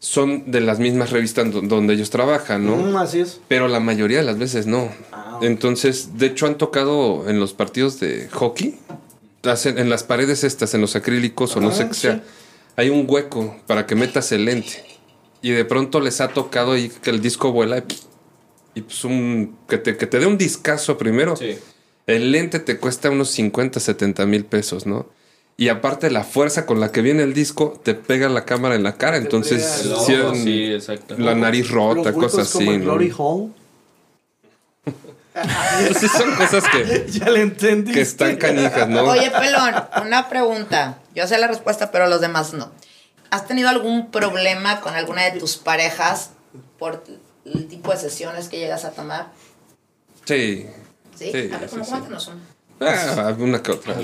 son de las mismas revistas do- donde ellos trabajan, ¿no? Mm, así es. Pero la mayoría de las veces no. Ah, Entonces, de hecho, han tocado en los partidos de hockey, hacen- en las paredes estas, en los acrílicos o no Ah, sé qué sí. sea, hay un hueco para que metas el lente. Y de pronto les ha tocado ahí que el disco vuela y, y pues un, que, te, que te dé un discazo primero. Sí. El lente te cuesta unos 50, 70 mil pesos, ¿no? Y aparte la fuerza con la que viene el disco te pega la cámara en la cara, entonces sí, en- sí, exacto. la nariz rota, cosas como así. en ¿no? Glory Hall. Pues sí, son cosas que, ya le entendí. que están canijas, ¿no? Oye, Pelón, una pregunta. Yo sé la respuesta, pero los demás no. ¿Has tenido algún problema con alguna de tus parejas por el tipo de sesiones que llegas a tomar? Sí. ¿Sí? Sí, a ver, sí, ¿cómo sí. Ah, una que otra.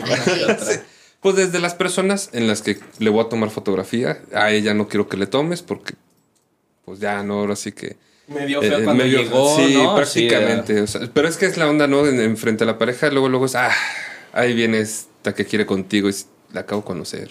Pues desde las personas en las que le voy a tomar fotografía, a ella no quiero que le tomes porque, pues ya no, ahora sí que... Medio feo eh, cuando medio- llegó, sí, ¿no? prácticamente. o sea, pero es que es la onda, ¿no? En, en frente a la pareja, luego, luego es, ah, ahí viene esta que quiere contigo y la acabo de conocer.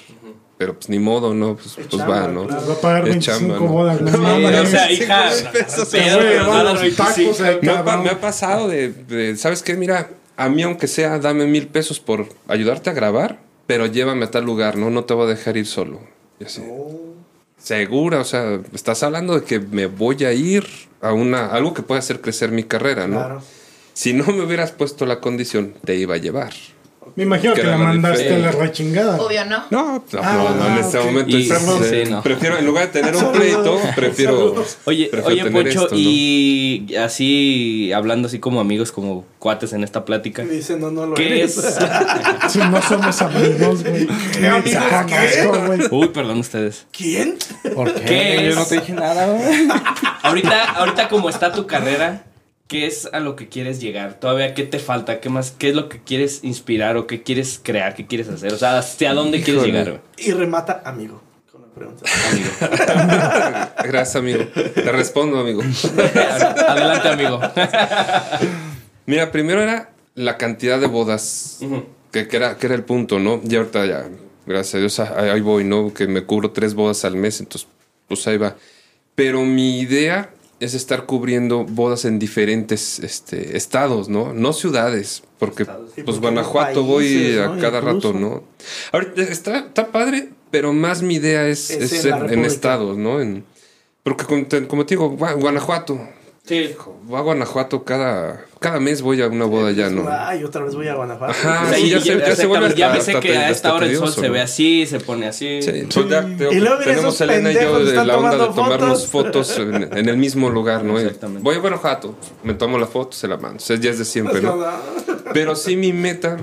pero pues ni modo, ¿no? Pues, Es pues chamba, va, ¿no? claro. Nos va a pagar Es 25 chamba, ¿no? bodas. no Sí, mames. o sea, hija, pesos, pedo, Se pero van nada, los 25. tacos ahí, Me ha, pa- cabrón. me ha pasado de, de, ¿sabes qué? Mira, a mí aunque sea, dame mil pesos por ayudarte a grabar, pero llévame a tal lugar, ¿no? No te voy a dejar ir solo. Y así, Segura, o sea, estás hablando de que me voy a ir a una, algo que puede hacer crecer mi carrera, ¿no? Claro. Si no me hubieras puesto la condición, te iba a llevar. Me imagino Que la mandaste a la rechingada. Obvio, ¿no? No, no, Ah, no, no, en este momento Y- es, Perdón. eh, sí, no. prefiero, en lugar de tener un pleito, prefiero. Oye, prefiero oye, y así, hablando así como amigos, como cuates en esta plática. Dice, no, no lo ¿Qué eres. es? Si no somos amigos, güey. ¿Qué amigos Ah, qué? Uy, perdón ustedes. ¿Quién? ¿Por qué? ¿Qué Yo no te dije nada, güey. Ahorita, ahorita como está tu carrera, ¿qué es a lo que quieres llegar? Todavía, ¿qué te falta? ¿Qué más? ¿Qué es lo que quieres inspirar o qué quieres crear? ¿Qué quieres hacer? O sea, ¿hacia dónde quieres Híjole. llegar? güey? Y remata, amigo. Con la pregunta. Amigo. Gracias, amigo. Te respondo, amigo. Adelante, amigo. Mira, primero era la cantidad de bodas, que, que era, que era el punto, ¿no? Y ahorita ya, gracias a Dios, ahí ahí voy, ¿no? Que me cubro tres bodas al mes, entonces, pues ahí va. Pero mi idea es estar cubriendo bodas en diferentes este, estados, ¿no? No ciudades, porque Sí, pues porque Guanajuato voy a ¿no? cada Incluso. rato, ¿no? Ahorita está, está padre, pero más mi idea es, Es es en estados, ¿no? En, porque como te, como te digo, Gua- Guanajuato, Sí. voy a Guanajuato cada, cada mes voy a una boda ya, ¿no? Ay, otra vez voy a Guanajuato. Ajá. Sí, ya se- ya se ya me sé que a esta hora el sol se ve así, se pone así. Sí, pues ya te- Y luego tenemos Elena y yo de la onda de tomarnos fotos. fotos en, en el mismo lugar, ¿no? Exactamente. Voy a Guanajuato, me tomo la foto, se la mando. O sea, ya es de siempre, ¿no? Pero sí mi meta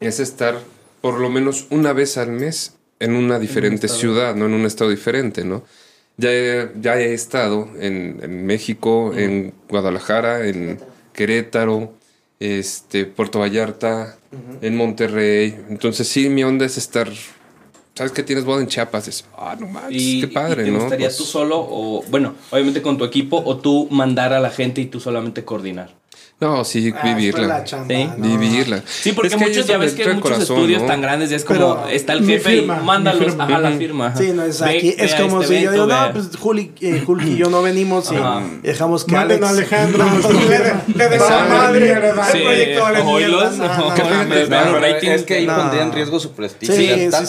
es estar por lo menos una vez al mes en una diferente ciudad, ¿no? En un estado diferente, ¿no? Ya he, ya he estado en, en México, en Guadalajara, en Querétaro, este, Puerto Vallarta, en Monterrey. Entonces sí, mi onda es estar... ¿Sabes que tienes boda en Chiapas? Es, ah, no manches, qué padre, y te ¿no? gustaría Pues- tú solo o, bueno, obviamente con tu equipo o tú mandar a la gente y tú solamente coordinar? No, sí, Ah, vivirla. chamba, Sí. ¿no? Vivirla. Sí, porque Es que muchos ya ves que muchos corazón, estudios ¿no? tan grandes es como Pero está el jefe firma, y mándalos firma. ajá, la firma. ajá. Sí, no es aquí. ve Es a como este si yo evento, digo, ve no, a- pues Juli, eh, Hulk y yo no venimos y Ajá. dejamos que Manden Alex. a Alejandro, No, le, le den la madre. Sí, El proyecto vale oílos, mierda. No, no, ojo, no, mames, no, vean no, los no. ratings. es que ahí No. pondría en riesgo su prestigio.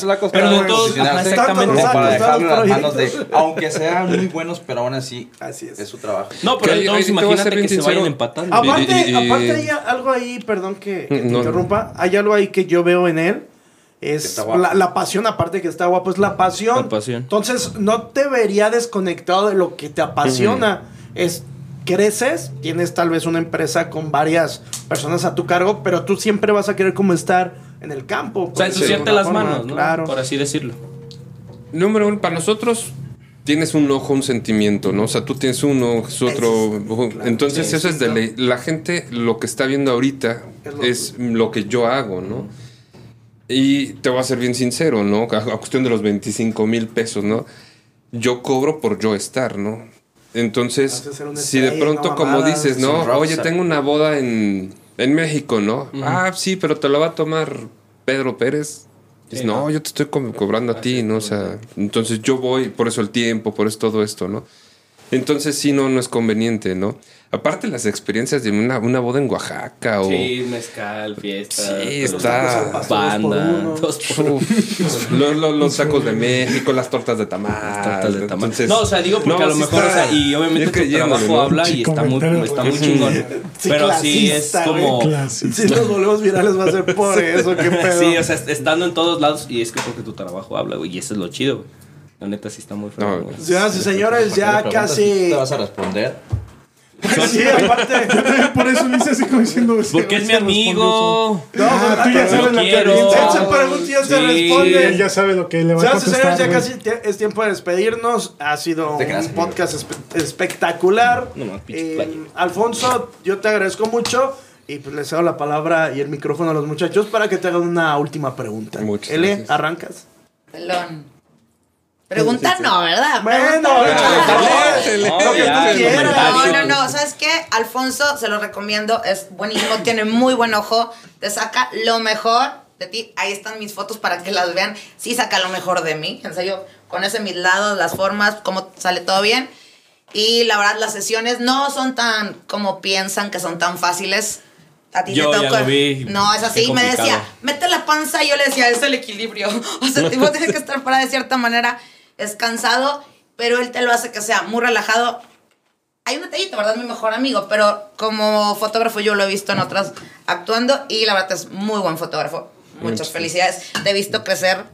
La cosa Pero de todos- exactamente. como para dejarlo en las manos de, aunque sean muy buenos, pero aún así Así es. su trabajo. No, pero entonces a imagínate que se vayan empatando. Aparte, Aparte hay algo ahí, perdón que, que te No. interrumpa, hay algo ahí que yo veo en él. Es la, la pasión, aparte que está guapo, es la pasión. La pasión. Entonces, no te vería desconectado de lo que te apasiona. Es creces, tienes tal vez una empresa con varias personas a tu cargo, pero tú siempre vas a querer como estar en el campo. O sea, ensuciarte las manos. Claro. Por así decirlo. Número uno, para nosotros tienes un ojo, un sentimiento, ¿no? O sea, tú tienes uno, es otro. Entonces, Sí, eso es de ley. La gente lo que está viendo ahorita Es lo- es lo que yo hago, ¿no? Y te voy a ser bien sincero, ¿no? A, cuestión de los 25 mil pesos, ¿no? Yo cobro por yo estar, ¿no? Entonces, si de pronto, no como mamadas, dices, ¿no? Oye, tengo una boda en, en México, ¿no? Ah, sí, pero te lo va a tomar Pedro Pérez. Dices, no, no. yo te estoy co- cobrando a ti, ¿no? O sea, entonces yo voy, por eso el tiempo, por eso todo esto, ¿no? Entonces sí, no, no es conveniente, ¿no? Aparte las experiencias de una, una boda en Oaxaca o... Sí, mezcal, fiesta. Sí, todo. está- Dos por Banda. uno. Dos por uno. Uf, los, los- los tacos de México, las tortas de tamal. Tortas de tamal. Entonces, no, o sea, digo porque no, a lo sí mejor, está o sea, y obviamente tu trabajo ¿no? habla y está muy, está muy chingón. Sí, Pero sí es como. Clasista. Si nos volvemos virales va a ser por eso, qué pedo. Sí, o sea, estando en todos lados y es que porque tu trabajo habla, güey, y eso es lo chido, güey. La neta sí está muy feo. No, güey. Señoras y señores, ya ¿Te preguntas si casi. ¿Te vas a responder? Sí, aparte. Por eso lo hice así como diciendo. Porque es mi amigo. No, Ah, tú ya sabes lo la que quiero. Él pregunta y él se Sí. Él responde. ya sabe lo que le va a Señoras y contestar. señores, ya casi es tiempo de despedirnos. Ha sido un podcast espe- espectacular. No, no, pinche Eh. Alfonso, yo te agradezco mucho. Y pues les cedo la palabra y el micrófono a los muchachos para que te hagan una última pregunta. Muchas L, gracias. arrancas. Pelón. Pregunta no, ¿verdad? Bueno, no. No. No, no, no. ¿Sabes qué? Alfonso, se lo recomiendo. Es buenísimo. Tiene muy buen ojo. Te saca lo mejor de ti. Ahí están mis fotos para que las vean. Sí saca lo mejor de mí. En serio, con ese mis lados, las formas, cómo sale todo bien. Y la verdad, las sesiones no son tan como piensan que son tan fáciles. A ti Yo te toca. No, es así. Me decía, mete la panza. Y yo le decía, es el equilibrio. O sea, tipo, tienes que estar para de cierta manera. Es cansado, pero él te lo hace que sea muy relajado. Hay un detallito, ¿verdad? Mi mejor amigo, pero como fotógrafo yo lo he visto en otras actuando y la verdad es muy buen fotógrafo. Muchas felicidades. Te he visto crecer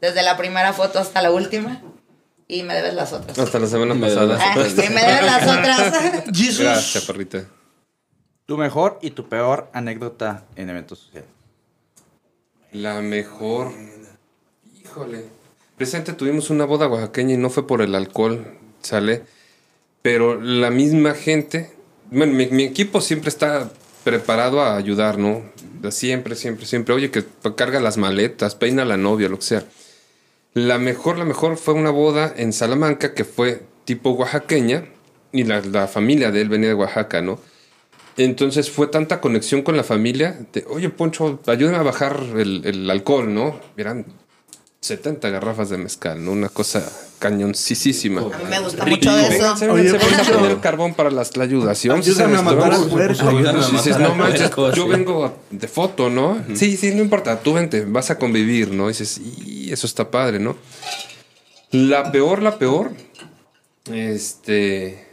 desde la primera foto hasta la última y me debes las otras. Hasta la semana pasada. Ah, sí, me debes las otras. Gracias, perrita. Tu mejor y tu peor anécdota en eventos sociales. La mejor. Híjole. Presente tuvimos una boda oaxaqueña y no fue por el alcohol, ¿sale? Pero la misma gente. Bueno, mi, equipo siempre está preparado a ayudar, ¿no? Siempre, siempre, siempre. Oye, que carga las maletas, peina la novia, lo que sea. La mejor, la mejor fue una boda en Salamanca que fue tipo oaxaqueña y la, la familia de él venía de Oaxaca, ¿no? Entonces fue tanta conexión con la familia de, oye, Poncho, ayúdame a bajar el, el alcohol, ¿no? Eran 70 garrafas de mezcal, ¿no? Una cosa cañoncísima. A mí me gusta Rico. mucho eso. Vénganse, Oye, vénganse, a poner carbón para las, la ayuda. ¿sí? Vamos Ayúdame a matar al puerco. Y dices, matar no manches, yo sí. vengo de foto, ¿no? Sí, sí, no importa, tú vente, vas a convivir, ¿no? Y dices, y eso está padre, ¿no? La peor, la peor, este...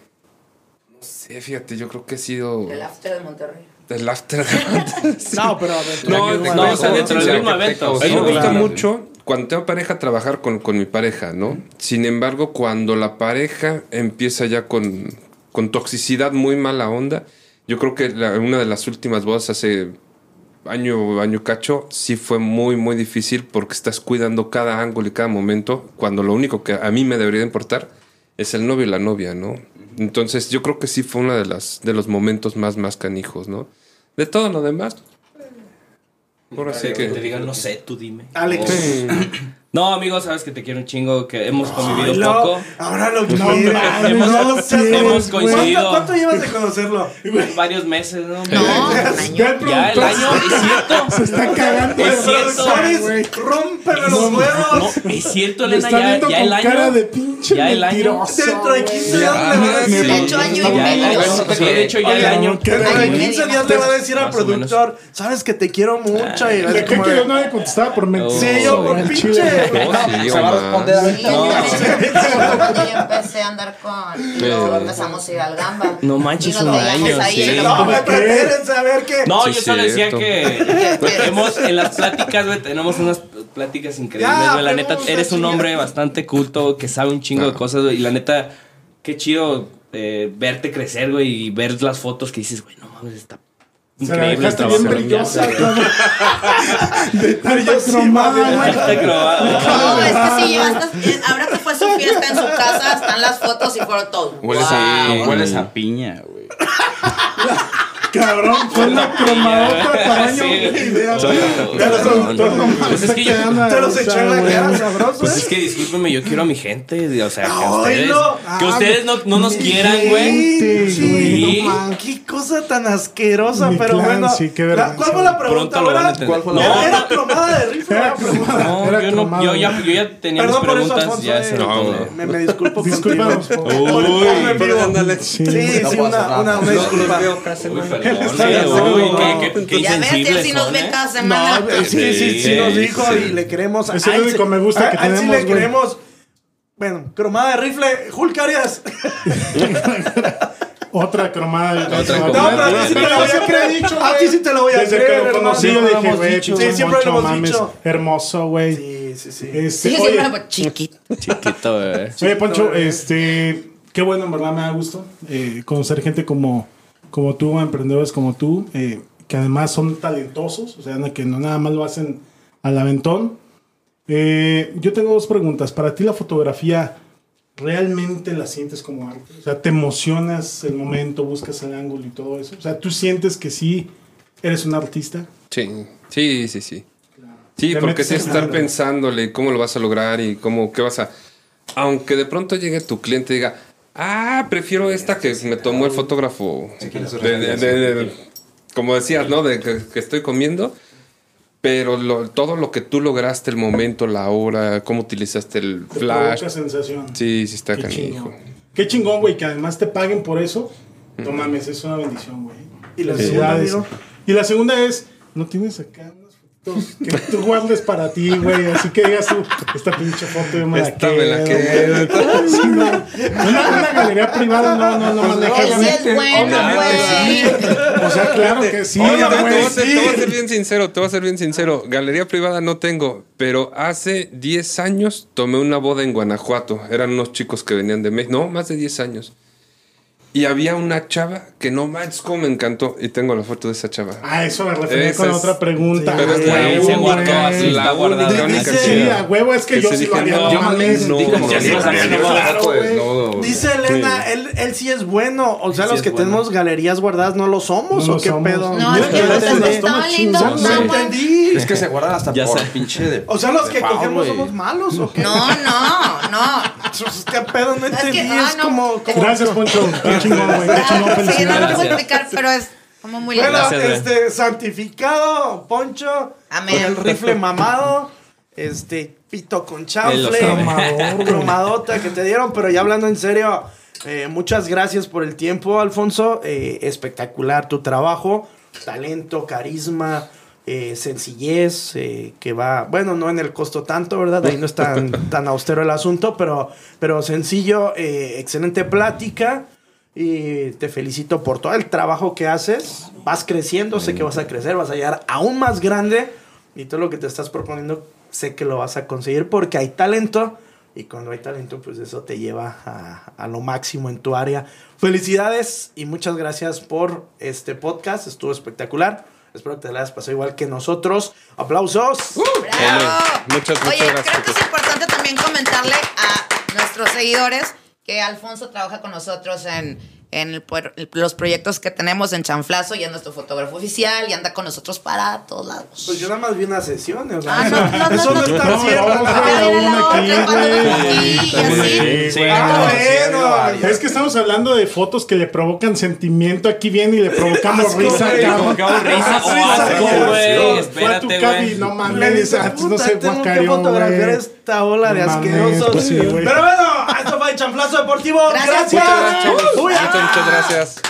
No sé, fíjate, yo creo que ha sido El after de Monterrey. el after. No, pero No, dentro no, de o sea, dentro del sí, mismo evento. A mí Sí, me gusta claro. mucho cuando tengo pareja trabajar con, con mi pareja, ¿no? Sin embargo, cuando la pareja empieza ya con, con toxicidad muy mala onda, yo creo que la- una de las últimas bodas hace año, año cacho, sí fue muy, muy difícil porque estás cuidando cada ángulo y cada momento, cuando lo único que a mí me debería de importar es el novio y la novia, ¿no? Entonces yo creo que sí fue uno de, las, de los momentos más, más canijos, ¿no? De todo lo demás. Ahora sí que que... te digan, no sé, tú dime. Alex. No, amigo, sabes que te quiero un chingo, que hemos convivido poco. Ahora lo mames, hemos- hemos coincidido. ¿Cuánto, cuánto llevas de conocerlo? Varios meses, ¿no? No. Ya el año, es cierto. Se está cagando. Es cierto. los No, huevos. es cierto, Le Elena, está ya, ya con el año. cara de pinche ya el año. mentiroso, Dentro de güey. 15 días le va a decir. De hecho, año y Ya el medio. año. Sí, de hecho, ya el año. ¿qué Dentro de Ay, 15 días le va a decir al productor, sabes que te quiero mucho. Y va a ¿De ser qué como que yo no le contestaba por mentir? Sí, yo por pinche. sí, Se va a responder Sí, ahorita. yo No. yo empecé a andar con. Y luego empezamos a ir al gamba. No manches, un año, sí. No, me ¿Qué? pretenden saber que. No, Sí, yo solo decía que hemos en las pláticas, güey, tenemos unas pláticas increíbles, Ya, güey. La neta, eres un hombre bastante culto, que sabe un chingo de No. cosas, güey. Y la neta, qué chido eh, verte crecer, güey, y ver las fotos que dices, güey, no mames, está Se la increíble dejaste trabajo. bien brillosa. De. Está grabado. No, es que sí, llevaste. eh, Ahora que fue su fiesta en su casa, están las fotos y fueron todo. Hueles Wow. a- Hueles a piña, güey. Cabrón, fue una cromadota tamaño idea. Pues es que yo- Te los echó en la cara, sabroso. Pues ¿eh? es que discúlpeme, yo quiero a mi gente, o sea, que ustedes, no. que ustedes no, no nos quieran, güey. Qué cosa tan asquerosa, pero bueno. sí, qué la- vergüenza. ¿Cuál fue la pregunta? Pronto lo van a ¿Era- entender. ¿Cuál fue la Era, No, era no, cromada de rifle. No, yo, no, yo, ya, yo ya tenía mis preguntas, ya eh, se No, me- me, disculpo Por Uy, ándale. Sí, sí, una disculpa. Uy, güey. eh, no. qué, qué, Ya ves, él insensibles sí nos ve ¿eh? cada semana. No, eh, sí, sí, sí, nos dijo sí. y le queremos. Es el único me gusta a- que a él sí tenemos, le güey. queremos. Bueno, cromada de rifle, Hulk Arias. Otra cromada. Otra No, cromada. pero a ti sí te la voy a dicho, A ti sí te la voy a Desde creer, que lo conocí, yo lo dije, güey, Sí, siempre lo hemos mames, dicho. Hermoso, güey. Sí, sí, sí. Este, Sí, siempre chiquito. Chiquito, bebé. Oye, Poncho, este, qué bueno, en verdad me da gusto eh, conocer gente como, como tú, emprendedores como tú, eh, que además son talentosos, o sea, que no nada más lo hacen al aventón. Eh, yo tengo dos preguntas. Para ti la fotografía, ¿realmente la sientes como arte? O sea, ¿te emocionas el momento, buscas el ángulo y todo eso? O sea, ¿tú sientes que sí eres un artista? Sí, sí, sí, sí. Sí, Te porque sí en estar pensándole cómo lo vas a lograr y cómo, qué vas a... Aunque de pronto llegue tu cliente y diga, ah, prefiero esta que me tomó el fotógrafo. de- de- de- de- como decías, ¿no? De que, que estoy comiendo. Pero lo- todo lo que tú lograste, el momento, la hora, cómo utilizaste el flash. sensación. Sí, sí está Qué canijo. chingón. Qué chingón, güey, que además te paguen por eso. No mames, es una bendición, güey. ¿Y la segunda, amigo? Y la segunda es, no tienes acá que tú guardes para ti, güey. Así que digas tú, esta pinche foto yo me la Esta me la quedo. Una, galería privada no, no, no maneja Ese es güey. bueno, güey. O sea, claro que sí, Oye, te, te güey. voy a ser, te voy a ser bien sincero, te voy a ser bien sincero. Galería privada no tengo, pero hace 10 años tomé una boda en Guanajuato. Eran unos chicos que venían de México, no, más de 10 años. Y había una chava que no manches cómo me encantó. Y tengo la foto de esa chava. Ah, eso me refería Esa con es- otra pregunta. Pero es la se guardó así, Dice- Sí, a huevo, es que Que yo sí lo dije, haría. no, no Yo más como sí, hacer claro, una foto güey. Dice Elena, él, él sí es bueno. O sea, Sí los que bueno. tenemos galerías guardadas no lo somos No o lo qué somos. pedo. No, es que los. No entendí. Es que se guardan hasta Ya por sé. pinche de. O sea, los que cogemos somos malos o qué. No, no, no. ¿Qué pedo? No Es que, entendí. ah, Es no. como. como- Gracias, Poncho. Qué chingón, güey. Qué chingón, Sí, no lo puedo explicar, pero es como muy Bueno, lindo. Güey. este, santificado, Poncho, Amén. con el rifle mamado, este, pito con chanfle, cromadota que te dieron, pero ya hablando en serio, eh, muchas gracias por el tiempo, Alfonso, eh, espectacular tu trabajo, talento, carisma, eh, sencillez, eh, que va, bueno, no en el costo tanto, ¿verdad? Ahí no es tan, tan austero el asunto, pero, pero sencillo, eh, excelente plática. Y te felicito por todo el trabajo que haces. Vas creciendo, sé que vas a crecer, vas a llegar aún más grande. Y todo lo que te estás proponiendo, sé que lo vas a conseguir porque hay talento. Y cuando hay talento, pues eso te lleva a, a lo máximo en tu área. Felicidades y muchas gracias por este podcast. Estuvo espectacular. Espero que te la hayas pasado igual que nosotros. ¡Aplausos! ¡Bravo! Muchas, muchas Oye, gracias, creo que es importante también comentarle a nuestros seguidores que Alfonso trabaja con nosotros en, en el los proyectos que tenemos en Chanflazo y es nuestro fotógrafo oficial y anda con nosotros para todos lados. Pues yo nada más vi una sesión. O sea, Ah, no, no, no, eso no, está cierto. Ah. Es que estamos hablando de fotos que le provocan sentimiento. Aquí viene y le provocamos risa. cabrón. Provocamos risa Espérate, güey. no Le mames. no que guacareó, fotografiar esta ola de asquerosos. pues. Pero bueno, fue Chanflazo Deportivo. Gracias, Gracias. muchas gracias, Muchas, ah. muchas gracias.